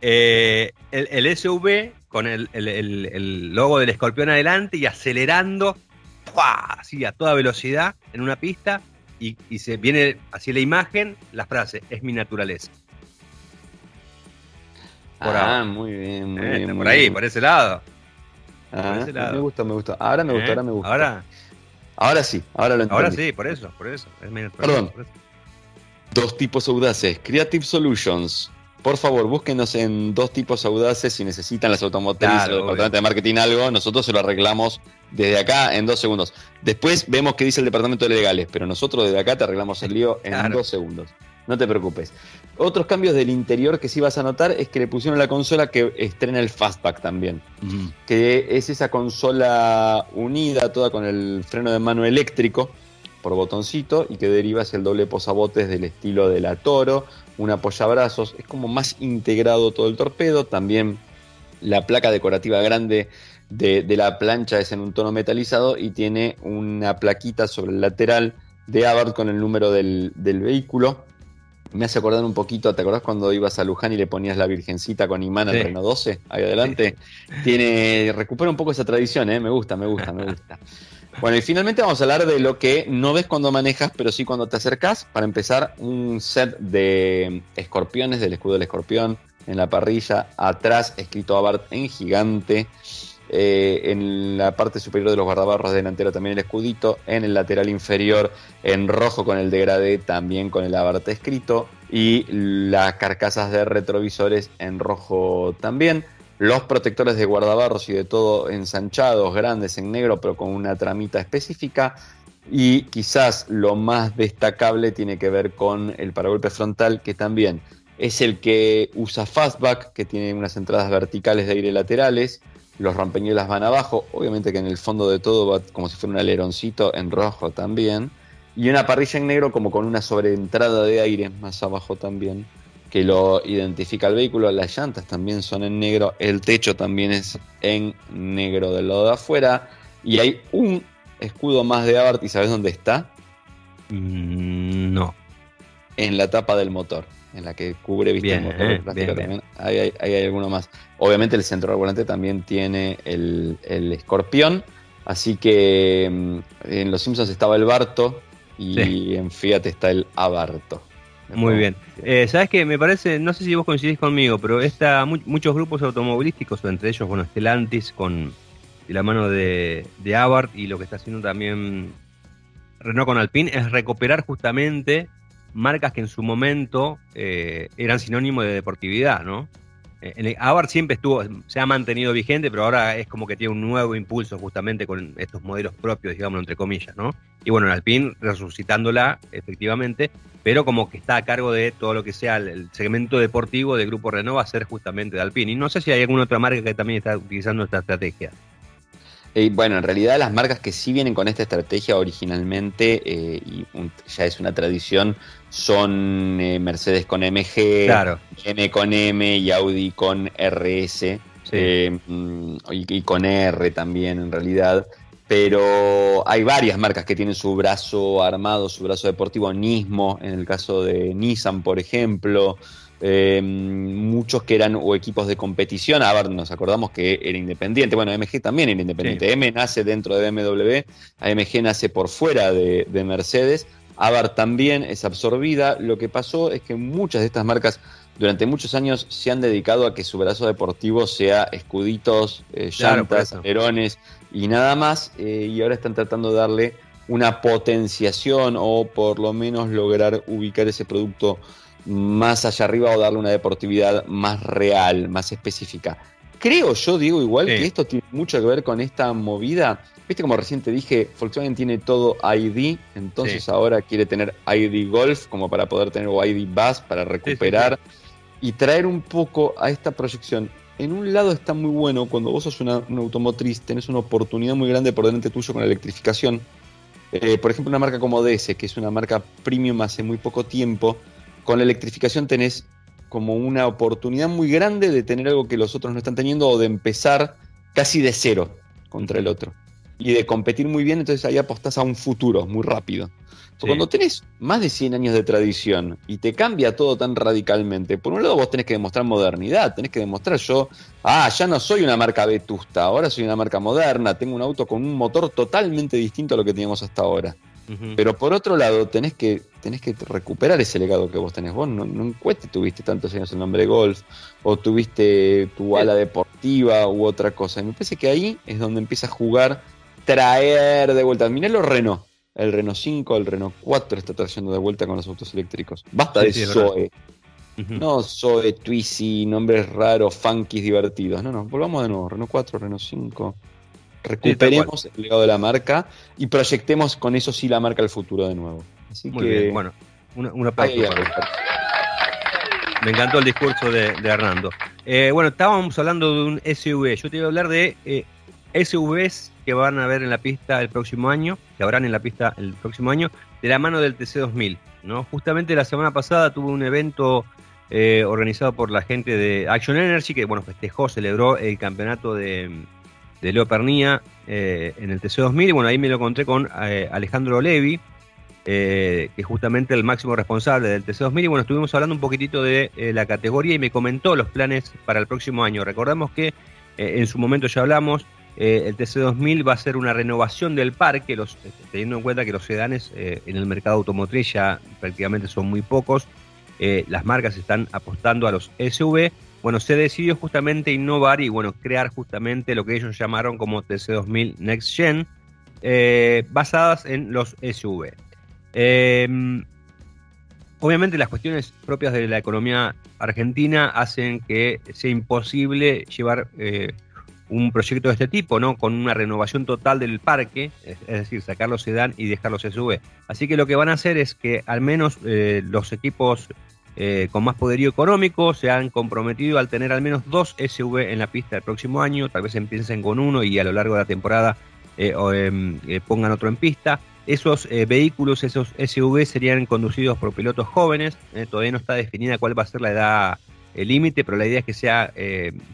S1: Eh, el, el, SUV con el, el, logo del escorpión adelante y acelerando así a toda velocidad en una pista y, se viene hacia la imagen la frase, es mi naturaleza.
S2: ah, muy bien, muy eh, bien.
S1: Por ahí, por ese lado.
S2: Ah, me gusta, me gusta. Ahora me gusta, ahora me gusta. Ahora, ahora sí, ahora lo entiendo.
S1: Ahora sí, por eso, por eso. Es mi
S2: Perdón. Dos tipos audaces. Creative Solutions por favor, búsquenos en dos tipos audaces si necesitan las automotrices o el departamento de marketing algo, nosotros se lo arreglamos desde acá en dos segundos. Después vemos qué dice el departamento de legales, pero nosotros desde acá te arreglamos el lío en dos segundos. No te preocupes. Otros cambios del interior que sí vas a notar es que le pusieron la consola que estrena el Fastback también. Que es esa consola unida, toda con el freno de mano eléctrico por botoncito y que deriva hacia el doble posabotes del estilo de la Toro un apoyabrazos, es como más integrado todo el torpedo, también la placa decorativa grande de, la plancha es en un tono metalizado y tiene una plaquita sobre el lateral de Abarth con el número del, vehículo. Me hace acordar un poquito, ¿te acordás cuando ibas a Luján y le ponías la virgencita con imán al Renault 12? Ahí adelante. Tiene, recupera un poco esa tradición, ¿eh? me gusta, me gusta, me gusta. Bueno, y finalmente vamos a hablar de lo que no ves cuando manejas, pero sí cuando te acercas. Para empezar, un set de escorpiones del escudo del escorpión en la parrilla, atrás escrito Abarth en gigante. Eh, en la parte superior de los guardabarros delantero también el escudito, en el lateral inferior en rojo con el degradé también con el Abarth escrito y las carcasas de retrovisores en rojo también los protectores de guardabarros y de todo ensanchados, grandes en negro, pero con una tramita específica. Y quizás lo más destacable tiene que ver con el paragolpe frontal, que también es el que usa Fastback, que tiene unas entradas verticales de aire laterales. Los rompeñuelas van abajo, obviamente que en el fondo de todo va como si fuera un aleroncito en rojo también. Y una parrilla en negro como con una sobreentrada de aire más abajo también que lo identifica el vehículo. Las llantas también son en negro, el techo también es en negro del lado de afuera. Y hay un escudo más de Abarth, ¿y sabes dónde está?
S1: Mm, no.
S2: En la tapa del motor, en la que cubre ¿viste, el motor. Eh, también. Ahí, hay, alguno más. Obviamente el centro volante también tiene el, escorpión. Así que mm, en Los Simpsons estaba el Barto y en Fiat está el Abarto.
S1: Muy bien. Eh, Sabes que me parece, no sé si vos coincidís conmigo, pero esta, muchos grupos automovilísticos, entre ellos, bueno, Stellantis con la mano de, de Abarth y lo que está haciendo también Renault con Alpine, es recuperar justamente marcas que en su momento eh, eran sinónimo de deportividad, ¿no? Eh, Abarth siempre estuvo, se ha mantenido vigente, pero ahora es como que tiene un nuevo impulso justamente con estos modelos propios, digamos, entre comillas, ¿no? Y bueno, en Alpine resucitándola, efectivamente, pero como que está a cargo de todo lo que sea el, segmento deportivo del Grupo Renault va a ser justamente de Alpine. Y no sé si hay alguna otra marca que también está utilizando esta estrategia.
S2: Eh, bueno, en realidad las marcas que sí vienen con esta estrategia originalmente, eh, y ya es una tradición, son eh, Mercedes con MG,
S1: claro.
S2: M con M y Audi con RS, mm, y, con R también en realidad. Pero hay varias marcas que tienen su brazo armado, su brazo deportivo, Nismo, en el caso de Nissan, por ejemplo. Eh, muchos que eran o equipos de competición, Abarth nos acordamos que era independiente, bueno, AMG también era independiente, M nace dentro de BMW, AMG nace por fuera de, de Mercedes, Abarth también es absorbida, lo que pasó es que muchas de estas marcas durante muchos años se han dedicado a que su brazo deportivo sea escuditos, eh, llantas, alerones y nada más, eh, y ahora están tratando de darle una potenciación o por lo menos lograr ubicar ese producto más allá arriba o darle una deportividad más real, más específica. Creo yo, digo igual que esto tiene mucho que ver con esta movida. Viste como recién te dije, Volkswagen tiene todo ID, entonces ahora quiere tener ID Golf como para poder tener o ID Bus para recuperar y traer un poco a esta proyección. En un lado está muy bueno, cuando vos sos una, automotriz, tenés una oportunidad muy grande por delante tuyo con la electrificación. Eh, por ejemplo, una marca como DS, que es una marca premium hace muy poco tiempo, con la electrificación tenés como una oportunidad muy grande de tener algo que los otros no están teniendo o de empezar casi de cero contra el otro. Y de competir muy bien, entonces ahí apostás a un futuro muy rápido. Cuando tenés más de 100 años de tradición y te cambia todo tan radicalmente, por un lado vos tenés que demostrar modernidad, tenés que demostrar yo, ah, ya no soy una marca vetusta, ahora soy una marca moderna, tengo un auto con un motor totalmente distinto a lo que teníamos hasta ahora. Pero por otro lado, tenés que, tenés que recuperar ese legado que vos tenés. Vos no, no tuviste tantos años el nombre de golf, o tuviste tu ala deportiva u otra cosa. Y me parece que ahí es donde empieza a jugar, traer de vuelta. Mirá los Renault el Renault 5, el Renault 4 está trayendo de vuelta con los autos eléctricos. Basta de Zoe. No Zoe, Twizy, nombres raros, funky, divertidos. No, no, volvamos de nuevo. Renault 4, Renault 5. Recuperemos el legado de la marca y proyectemos con eso sí la marca al futuro de nuevo. Así
S1: Muy bien, bueno, una, una Me encantó el discurso de, Hernando. Eh, bueno, estábamos hablando de un SUV. Yo te iba a hablar de eh, SUVs que van a ver en la pista el próximo año, que habrán en la pista el próximo año, de la mano del TC2000. ¿no? Justamente la semana pasada tuve un evento eh, organizado por la gente de Action Energy, que bueno, festejó, celebró el campeonato de, de Leo Pernía eh, en el TC2000, y bueno, ahí me lo encontré con eh, Alejandro Levi, que es justamente el máximo responsable del TC2000, y bueno, estuvimos hablando un poquitito de la categoría y me comentó los planes para el próximo año. Recordamos que en su momento ya hablamos, eh, el TC2000 va a ser una renovación del parque, los, eh, teniendo en cuenta que los sedanes eh, en el mercado automotriz ya prácticamente son muy pocos. las marcas están apostando a los SUV. Bueno, se decidió justamente innovar y bueno, crear justamente lo que ellos llamaron como TC2000 Next Gen, basadas en los SUV. Em, obviamente las cuestiones propias de la economía argentina hacen que sea imposible llevar un proyecto de este tipo, ¿no? Con una renovación total del parque, es, decir, sacar los sedán y dejar los SUV. Así que lo que van a hacer es que al menos eh, los equipos eh, con más poderío económico se han comprometido al tener al menos dos SUV en la pista el próximo año, tal vez empiecen con uno y a lo largo de la temporada eh, em, pongan otro en pista. Esos vehículos, esos SUV serían conducidos por pilotos jóvenes, todavía no está definida cuál va a ser la edad límite, pero la idea es que sea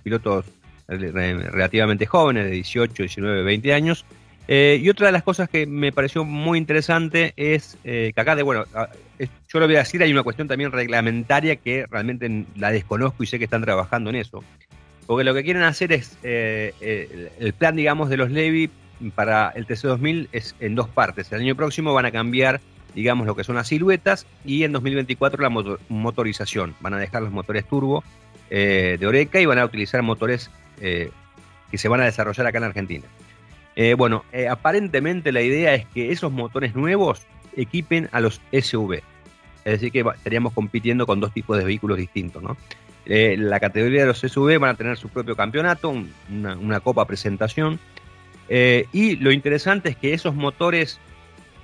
S1: pilotos relativamente jóvenes, de 18, 19, 20 años. Eh, y otra de las cosas que me pareció muy interesante es eh, que acá, de, bueno, yo lo voy a decir, hay una cuestión también reglamentaria que realmente la desconozco y sé que están trabajando en eso. Porque lo que quieren hacer es, eh, el plan, digamos, de los Levi para el TC2000 es en dos partes. El año próximo van a cambiar, digamos, lo que son las siluetas y en 2024 la motorización. Van a dejar los motores turbo de Oreca y van a utilizar motores eh, que se van a desarrollar acá en Argentina. Eh, bueno, eh, aparentemente la idea es que esos motores nuevos equipen a los SUV. Es decir, que estaríamos compitiendo con dos tipos de vehículos distintos. ¿no? la categoría de los SUV van a tener su propio campeonato, una, copa presentación. y lo interesante es que esos motores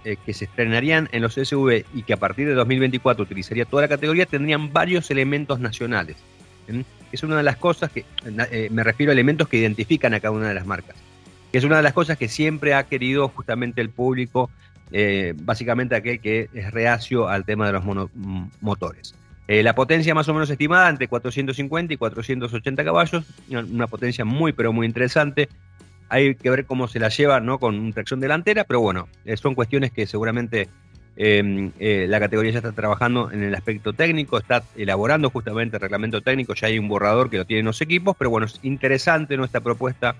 S1: que se estrenarían en los SUV y que a partir de 2024 utilizaría toda la categoría tendrían varios elementos nacionales es una de las cosas que, eh, me refiero a elementos que identifican a cada una de las marcas, es una de las cosas que siempre ha querido justamente el público, eh, básicamente aquel que es reacio al tema de los motores. Eh, la potencia más o menos estimada entre 450 y 480 caballos, una potencia muy pero muy interesante. Hay que ver cómo se la lleva ¿no? con tracción delantera, pero bueno, son cuestiones que seguramente Eh, eh, la categoría ya está trabajando en el aspecto técnico, está elaborando justamente el reglamento técnico, ya hay un borrador que lo tienen los equipos, pero bueno, es interesante nuestra propuesta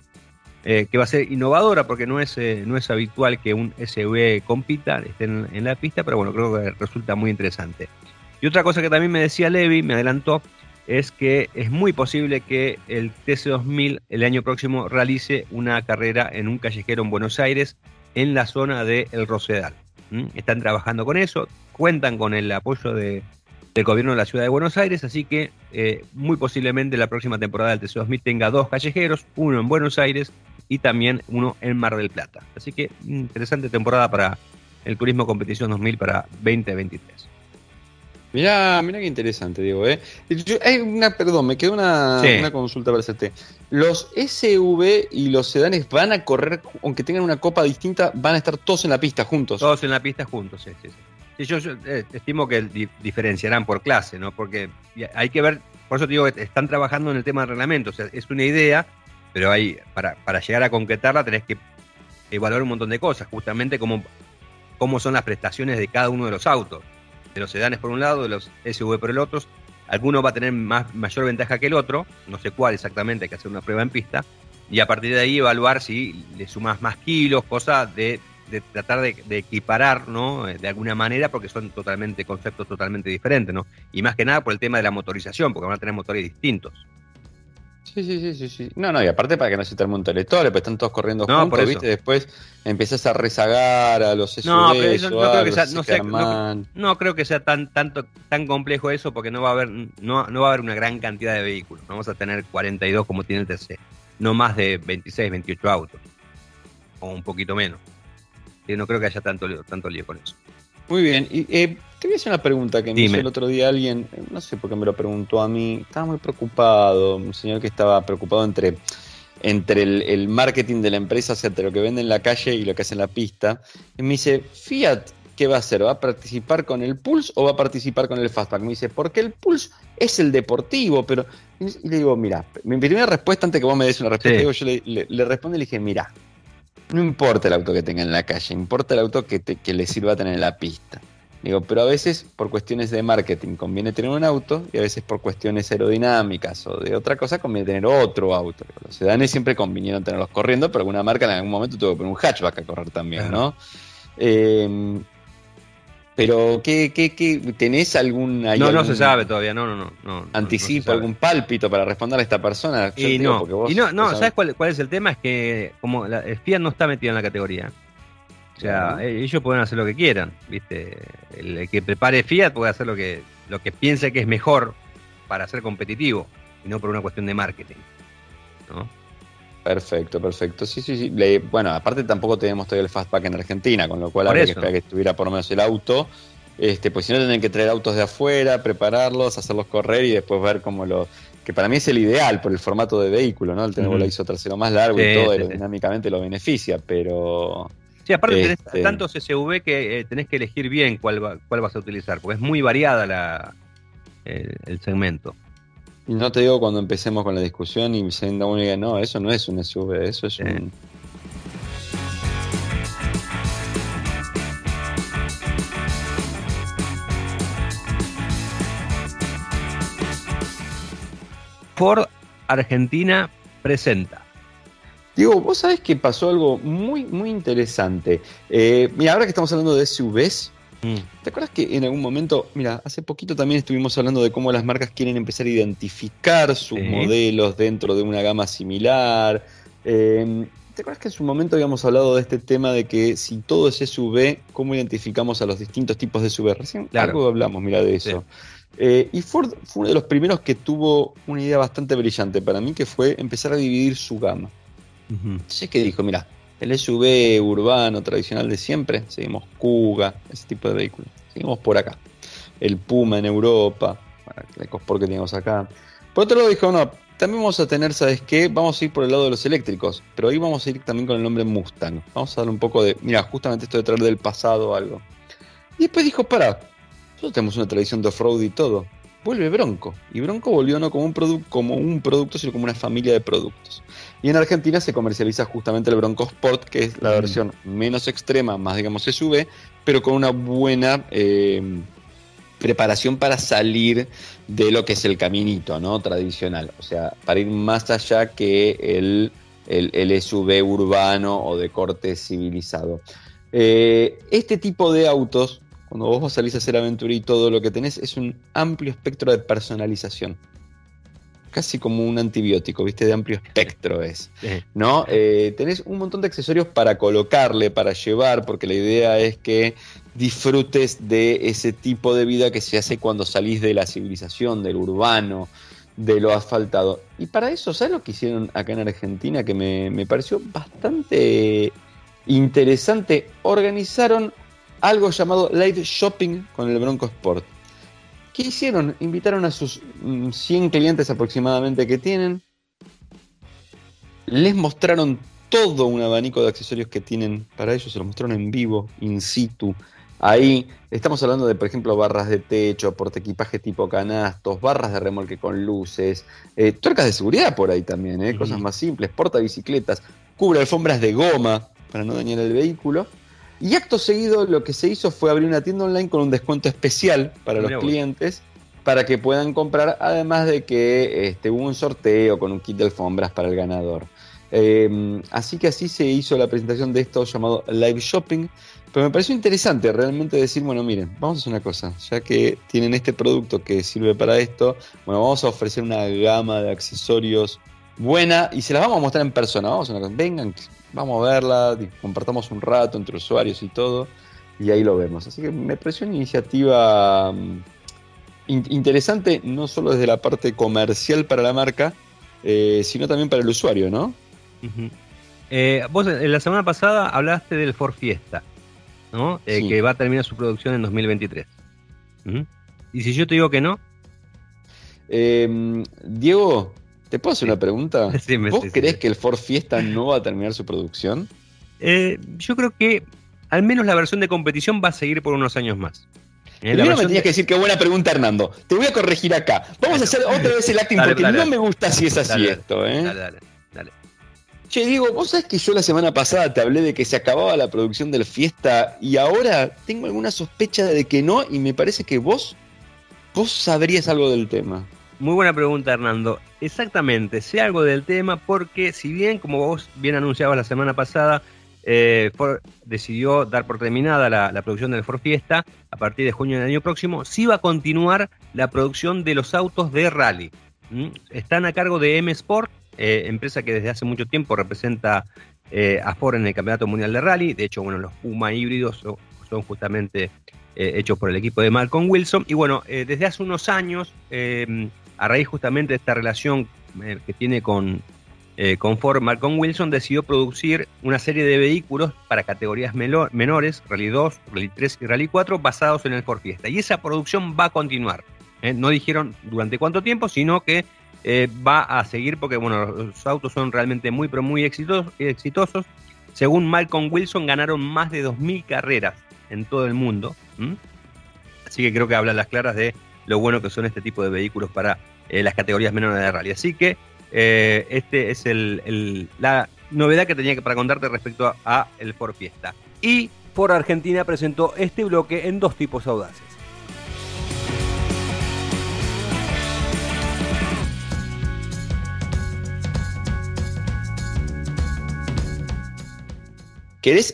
S1: eh, que va a ser innovadora porque no es, no es habitual que un SUV compita, esté en, la pista, pero bueno, creo que resulta muy interesante. Y otra cosa que también me decía Levi, me adelantó, es que es muy posible que el TC2000 el año próximo realice una carrera en un callejero en Buenos Aires en la zona de El Rosedal. Están trabajando con eso, cuentan con el apoyo de, del gobierno de la ciudad de Buenos Aires, así que eh, muy posiblemente la próxima temporada del TC2000 tenga dos callejeros, uno en Buenos Aires y también uno en Mar del Plata. Así que interesante temporada para el Turismo Competición 2000 para 2023.
S2: Mirá, mirá qué interesante, Diego. ¿eh? hay una, perdón, me quedó una, una, consulta para hacerte. ¿Los SUV y los sedanes van a correr, aunque tengan una copa distinta, van a estar todos en la pista juntos?
S1: Todos en la pista juntos, sí, sí. sí. Yo, eh, estimo que diferenciarán por clase, ¿no? Porque hay que ver, por eso te digo que están trabajando en el tema del reglamento. O sea, es una idea, pero hay, para, para llegar a concretarla tenés que evaluar un montón de cosas, justamente como cómo son las prestaciones de cada uno de los autos de los sedanes por un lado, de los SUV por el otro. Alguno va a tener más, mayor ventaja que el otro, no sé cuál exactamente, hay que hacer una prueba en pista, y a partir de ahí evaluar si le sumas más kilos, cosas de, tratar de, equiparar, ¿no? De alguna manera, porque son totalmente conceptos totalmente diferentes, ¿no? Y más que nada por el tema de la motorización, porque van a tener motores distintos.
S2: Sí, sí, sí, sí, No, no, y aparte para que no se te arme un teletore, pues están todos corriendo juntos, ¿viste? Después empiezas a rezagar a los SUVs
S1: no, pero eso, no, creo que sea, no, creo que sea tan, tanto, tan complejo eso, porque no va a haber, no, no va a haber una gran cantidad de vehículos. Vamos a tener 42 como tiene el TC, no más de 26, 28 autos, o un poquito menos. Y no creo que haya tanto, tanto lío con eso.
S2: Muy bien, y eh, te voy a hacer una pregunta que me hizo el otro día alguien, no sé por qué me lo preguntó a mí, estaba muy preocupado, un señor que estaba preocupado entre, entre el, marketing de la empresa, o sea, entre lo que vende en la calle y lo que hace en la pista, y me dice, Fiat, ¿qué va a hacer? ¿Va a participar con el Pulse o va a participar con el Fastback? Me dice, porque el Pulse es el deportivo, pero... Y le digo, mira, mi primera respuesta, antes que vos me des una respuesta, yo le, le, le respondo y le dije, mira, no importa el auto que tenga en la calle, importa el auto que, que le sirva a tener en la pista. Digo, pero a veces por cuestiones de marketing conviene tener un auto y a veces por cuestiones aerodinámicas o de otra cosa conviene tener otro auto. Los sedanes siempre convinieron tenerlos corriendo, pero alguna marca en algún momento tuvo que poner un hatchback a correr también, ¿no? Eh, pero, ¿qué, qué, qué, tenés algún...
S1: no, no se sabe todavía, no, no, no.
S2: anticipo, algún pálpito para responder a esta persona.
S1: y no, y no, no ¿sabes cuál, cuál, es el tema? Es que como la, Fiat no está metido en la categoría. O sea, eh, ellos pueden hacer lo que quieran, ¿viste? El, que prepare Fiat puede hacer lo que, lo que piense que es mejor para ser competitivo, y no por una cuestión de marketing. ¿no?
S2: Perfecto, perfecto. Sí, sí, sí. bueno, aparte tampoco tenemos todavía el Fastback en Argentina, con lo cual habría que esperar que estuviera por lo menos el auto. Este, pues si no, tendrían que traer autos de afuera, prepararlos, hacerlos correr y después ver cómo lo. que para mí es el ideal por el formato de vehículo, ¿no? El tener uh hizo trasero más largo y todo, aerodinámicamente lo beneficia, pero.
S1: Sí, aparte tenés este, tantos SUV que eh, tenés que elegir bien cuál, cuál vas a utilizar, porque es muy variada la, el, segmento.
S2: Y no te digo cuando empecemos con la discusión y se uno y diga, no, eso no es un SUV, eso es un...
S1: Ford Argentina presenta.
S2: Digo, vos sabés que pasó algo muy, muy interesante. Eh, mira, ahora que estamos hablando de SUVs. ¿Te acuerdas que en algún momento, mira, hace poquito también estuvimos hablando de cómo las marcas quieren empezar a identificar sus modelos dentro de una gama similar? Em, ¿Te acuerdas que en su momento habíamos hablado de este tema de que si todo es SUV, cómo identificamos a los distintos tipos de SUV? Recién claro. algo hablamos, mira, de eso. Eh, y Ford fue uno de los primeros que tuvo una idea bastante brillante para mí, que fue empezar a dividir su gama. Sé que dijo, mira, el SUV urbano tradicional de siempre, seguimos Kuga, ese tipo de vehículos. Seguimos por acá. El Puma en Europa, el EcoSport que tenemos acá. Por otro lado dijo, no, también vamos a tener, ¿sabes qué? Vamos a ir por el lado de los eléctricos, pero ahí vamos a ir también con el nombre Mustang. Vamos a darle un poco de, mira, justamente esto de traer del pasado algo. Y después dijo, para, nosotros tenemos una tradición de off-road y todo. Vuelve Bronco. Y Bronco volvió no como un, como un producto, sino como una familia de productos. Y en Argentina se comercializa justamente el Bronco Sport, que es la versión menos extrema, más digamos SUV, pero con una buena eh, preparación para salir de lo que es el caminito ¿no? tradicional. O sea, para ir más allá que el, el, SUV urbano o de corte civilizado. Eh, este tipo de autos, cuando vos salís a hacer aventura y todo lo que tenés, es un amplio espectro de personalización casi como un antibiótico, ¿viste? De amplio espectro es, ¿no? Eh, tenés un montón de accesorios para colocarle, para llevar, porque la idea es que disfrutes de ese tipo de vida que se hace cuando salís de la civilización, del urbano, de lo asfaltado. Y para eso, ¿sabes lo que hicieron acá en Argentina? Que me, me pareció bastante interesante. Organizaron algo llamado live shopping con el Bronco Sport. ¿Qué hicieron? Invitaron a sus 100 mm, clientes aproximadamente que tienen. Les mostraron todo un abanico de accesorios que tienen para ellos. Se los mostraron en vivo, in situ. Ahí estamos hablando de, por ejemplo, barras de techo, porte equipaje tipo canastos, barras de remolque con luces, eh, tuercas de seguridad por ahí también, eh, cosas más simples, porta bicicletas, cubre alfombras de goma para no dañar el vehículo. Y acto seguido lo que se hizo fue abrir una tienda online con un descuento especial para los clientes para que puedan comprar, además de que este, hubo un sorteo con un kit de alfombras para el ganador. Em, así que así se hizo la presentación de esto llamado Live Shopping. Pero me pareció interesante realmente decir, bueno, miren, vamos a hacer una cosa, ya que tienen este producto que sirve para esto, bueno, vamos a ofrecer una gama de accesorios buena y se las vamos a mostrar en persona. Vamos a una cosa, vengan, vamos a verla, compartamos un rato entre usuarios y todo, y ahí lo vemos. Así que me pareció una iniciativa mm, interesante, no solo desde la parte comercial para la marca, eh, sino también para el usuario, ¿no?
S1: Eh, vos en la semana pasada hablaste del Ford Fiesta, ¿no? Eh, que va a terminar su producción en 2023. ¿Y si yo te digo que no?
S2: Em, Diego, ¿Te puedo hacer una pregunta? ¿Vos crees que el Ford Fiesta no va a terminar su producción?
S1: Eh, yo creo que al menos la versión de competición va a seguir por unos años más.
S2: Eh, Primero me tenías que decir qué buena pregunta, Hernando. Te voy a corregir acá. Vamos a hacer otra vez el acting porque no me gusta si es así esto. ¿eh? Dale, dale, dale. Che, Diego, vos sabés que yo la semana pasada te hablé de que se acababa la producción del Fiesta y ahora tengo alguna sospecha de que no y me parece que vos, vos sabrías algo del tema.
S1: Muy buena pregunta, Hernando. Exactamente, sé algo del tema porque si bien, como vos bien anunciabas la semana pasada, eh, Ford decidió dar por terminada la, producción del Ford Fiesta a partir de junio del año próximo, sí va a continuar la producción de los autos de rally. Están a cargo de M Sport, eh, empresa que desde hace mucho tiempo representa eh, a Ford en el Campeonato Mundial de Rally. De hecho, bueno, los Puma híbridos son, son justamente hechos por el equipo de Malcolm Wilson. Y bueno, desde hace unos años a raíz justamente de esta relación eh, que tiene con, eh, Ford, Malcolm Wilson decidió producir una serie de vehículos para categorías menores, Rally 2, Rally 3 y Rally 4, basados en el Ford Fiesta. Y esa producción va a continuar. ¿eh? No dijeron durante cuánto tiempo, sino que va a seguir porque bueno, los autos son realmente muy, pero muy exitosos. exitosos. Según Malcolm Wilson, ganaron más de 2.000 carreras en todo el mundo. Así que creo que habla las claras de lo bueno que son este tipo de vehículos para eh, las categorías menores de rally. Así que eh, este es el, la novedad que tenía que para contarte respecto a, el Ford Fiesta. Y Ford Argentina presentó este bloque en dos tipos audaces.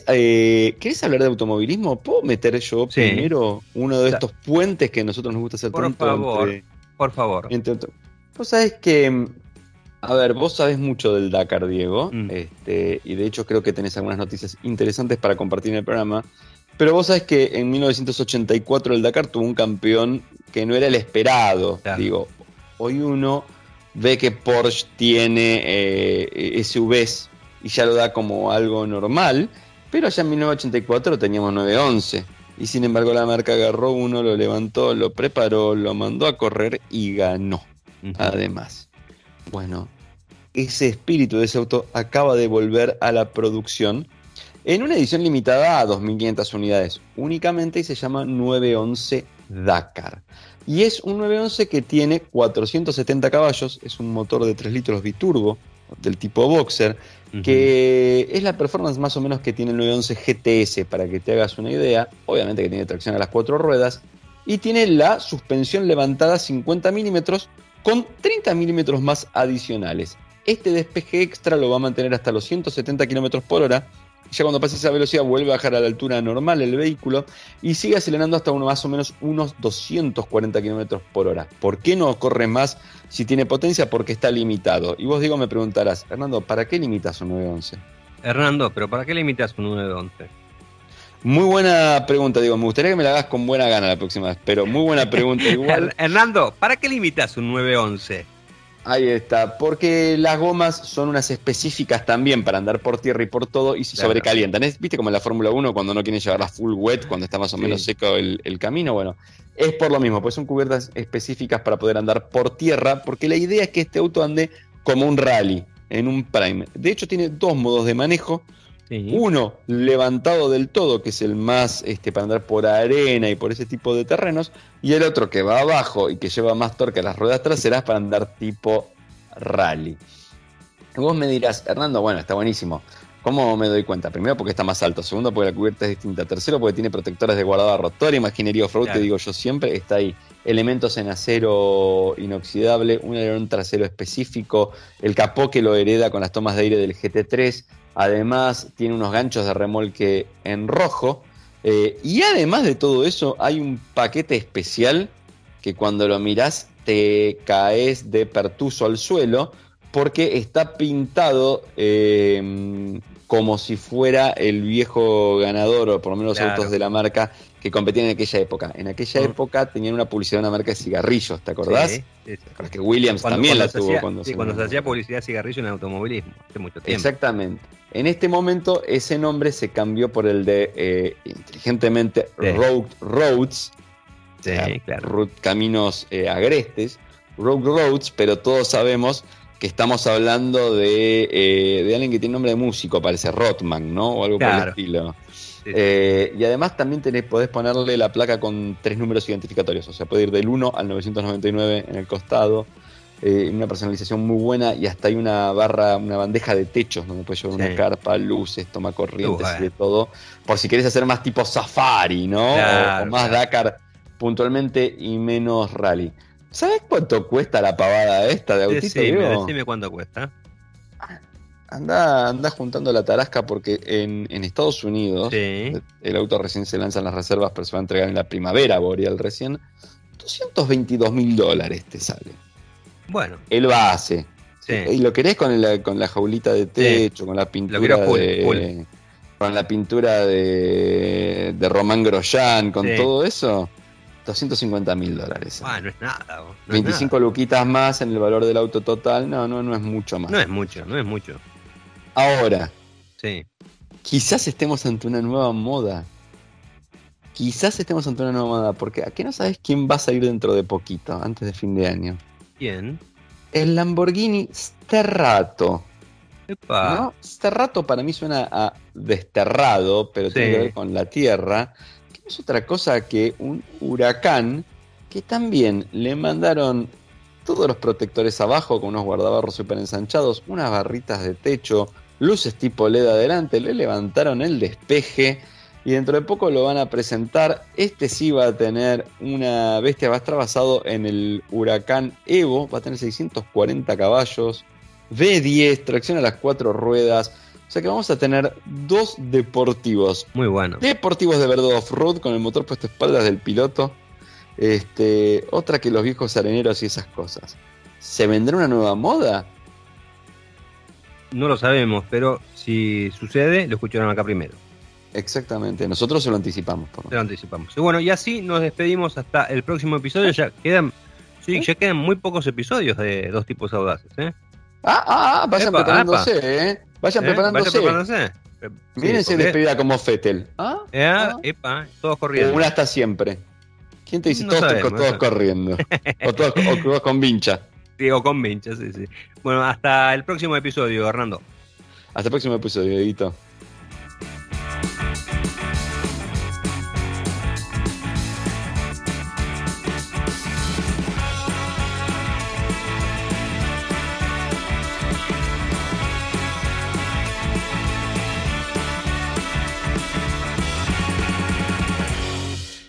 S2: Eh, ¿Querés, hablar de automovilismo? ¿Puedo meter yo primero uno de estos puentes que a nosotros nos gusta hacer
S1: por Favor, por favor.
S2: vos sabés que. A ver, vos sabés mucho del Dakar, Diego. Mm. Este, y de hecho creo que tenés algunas noticias interesantes para compartir en el programa. Pero vos sabés que en 1984 el Dakar tuvo un campeón que no era el esperado. Digo, hoy uno ve que Porsche tiene eh, SUVs y ya lo da como algo normal, pero allá en 1984 teníamos 911. Y sin embargo la marca agarró uno, lo levantó, lo preparó, lo mandó a correr y ganó. Además. Bueno, ese espíritu de ese auto acaba de volver a la producción en una edición limitada a 2.500 unidades únicamente y se llama 911 Dakar. Y es un 911 que tiene 470 caballos, es un motor de 3 litros biturbo del tipo Boxer, que es la performance más o menos que tiene el 911 GTS, para que te hagas una idea. Obviamente que tiene tracción a las cuatro ruedas y tiene la suspensión levantada 50 milímetros con 30 milímetros más adicionales. Este despeje extra lo va a mantener hasta los 170 kilómetros por hora ya cuando pase esa velocidad vuelve a bajar a la altura normal el vehículo y sigue acelerando hasta uno, más o menos unos 240 kilómetros por hora. ¿Por qué no corre más si tiene potencia? Porque está limitado. Y vos digo, me preguntarás, Hernando, ¿para qué limitas un 911?
S1: Hernando, pero ¿para qué limitas un 911?
S2: Muy buena pregunta, digo, me gustaría que me la hagas con buena gana la próxima vez, pero muy buena pregunta igual.
S1: Hernando, ¿para qué limitas un 911?
S2: Ahí está, porque las gomas son unas específicas también para andar por tierra y por todo y se sobrecalientan. ¿Viste como en la Fórmula 1 cuando no quieren llevarlas full wet, cuando está más o menos seco el, camino? Bueno, es por lo mismo, pues son cubiertas específicas para poder andar por tierra, porque la idea es que este auto ande como un rally, en un prime. De hecho tiene dos modos de manejo, uno levantado del todo, que es el más este, para andar por arena y por ese tipo de terrenos, y el otro que va abajo y que lleva más torque a las ruedas traseras para andar tipo rally. vos me dirás, Hernando, bueno, está buenísimo. ¿Cómo me doy cuenta? Primero porque está más alto, segundo porque la cubierta es distinta, tercero porque tiene protectores de guardabarro. Toda la imaginería off-road, te digo yo siempre, está ahí. Elementos en acero inoxidable, un alerón trasero específico, el capó que lo hereda con las tomas de aire del GT3, Además, tiene unos ganchos de remolque en rojo. Eh, y además de todo eso, hay un paquete especial que cuando lo mirás te caes de pertuso al suelo porque está pintado eh, como si fuera el viejo ganador, o por lo menos los autos de la marca que competían en aquella época. En aquella época tenían una publicidad de una marca de cigarrillos, ¿te acordás? Sí, sí, que Williams también la tuvo
S1: cuando, se cuando se hacía publicidad de cigarrillos en automovilismo, hace mucho tiempo.
S2: Exactamente. En este momento ese nombre se cambió por el de, eh, inteligentemente, Road Roads, sí, claro. caminos eh, agrestes, Road Roads, pero todos sabemos que estamos hablando de, eh, de alguien que tiene nombre de músico, parece Rotman, ¿no? O algo por el estilo. y además también tenés, podés ponerle la placa con tres números identificatorios, o sea, puede ir del 1 al 999 en el costado, eh, una personalización muy buena y hasta hay una barra, una bandeja de techos donde puedes llevar una carpa, luces, toma corrientes y de todo, por si querés hacer más tipo safari, ¿no? o, más Dakar puntualmente y menos rally. ¿Sabes cuánto cuesta la pavada esta de autito?
S1: Sí, decime cuánto cuesta.
S2: Anda, anda juntando la tarasca porque en, Estados Unidos el auto recién se lanza en las reservas, pero se va a entregar en la primavera boreal recién. 222 mil dólares te sale.
S1: Bueno.
S2: El base. Y lo querés con la, con la jaulita de techo, con la pintura de. Con la pintura de, de Román Grosjean, con todo eso. 250 mil dólares.
S1: Ah, no es nada.
S2: 25 luquitas más en el valor del auto total. No, no, no es mucho más.
S1: No es mucho, no es mucho.
S2: Ahora.
S1: Sí.
S2: Quizás estemos ante una nueva moda. Quizás estemos ante una nueva moda. Porque aquí no sabes quién va a salir dentro de poquito, antes de fin de año.
S1: ¿Quién?
S2: El Lamborghini Sterrato. ¿No? Sterrato para mí suena a desterrado, pero tiene que ver con la tierra. Es otra cosa que un huracán que también le mandaron todos los protectores abajo con unos guardabarros super ensanchados, unas barritas de techo, luces tipo LED adelante, le levantaron el despeje y dentro de poco lo van a presentar. Este sí va a tener una bestia, va a estar basado en el huracán Evo, va a tener 640 caballos, V10, tracción a las cuatro ruedas. O sea que vamos a tener dos deportivos.
S1: Muy bueno.
S2: Deportivos de verdad off-road con el motor puesto a espaldas del piloto. Este, otra que los viejos areneros y esas cosas. ¿Se vendrá una nueva moda?
S1: No lo sabemos, pero si sucede, lo escucharon acá primero.
S2: Exactamente, nosotros se lo anticipamos.
S1: Por se lo anticipamos. Y bueno, y así nos despedimos hasta el próximo episodio. Ya quedan, sí, ya quedan muy pocos episodios de dos tipos audaces. ¿eh?
S2: Ah, ah, ah vayan preparándose, ¿eh? Vayan ¿Eh? preparándose. Vayan preparándose. Mírense despedida como Fettel.
S1: ¿Ah? ¿Ah? Epa, todos corriendo.
S2: una hasta siempre. ¿Quién te dice todos, todos corriendo? o, todos, o con vincha.
S1: Sí, o con vincha, sí, sí. Bueno, hasta el próximo episodio, Hernando.
S2: Hasta el próximo episodio, Edito.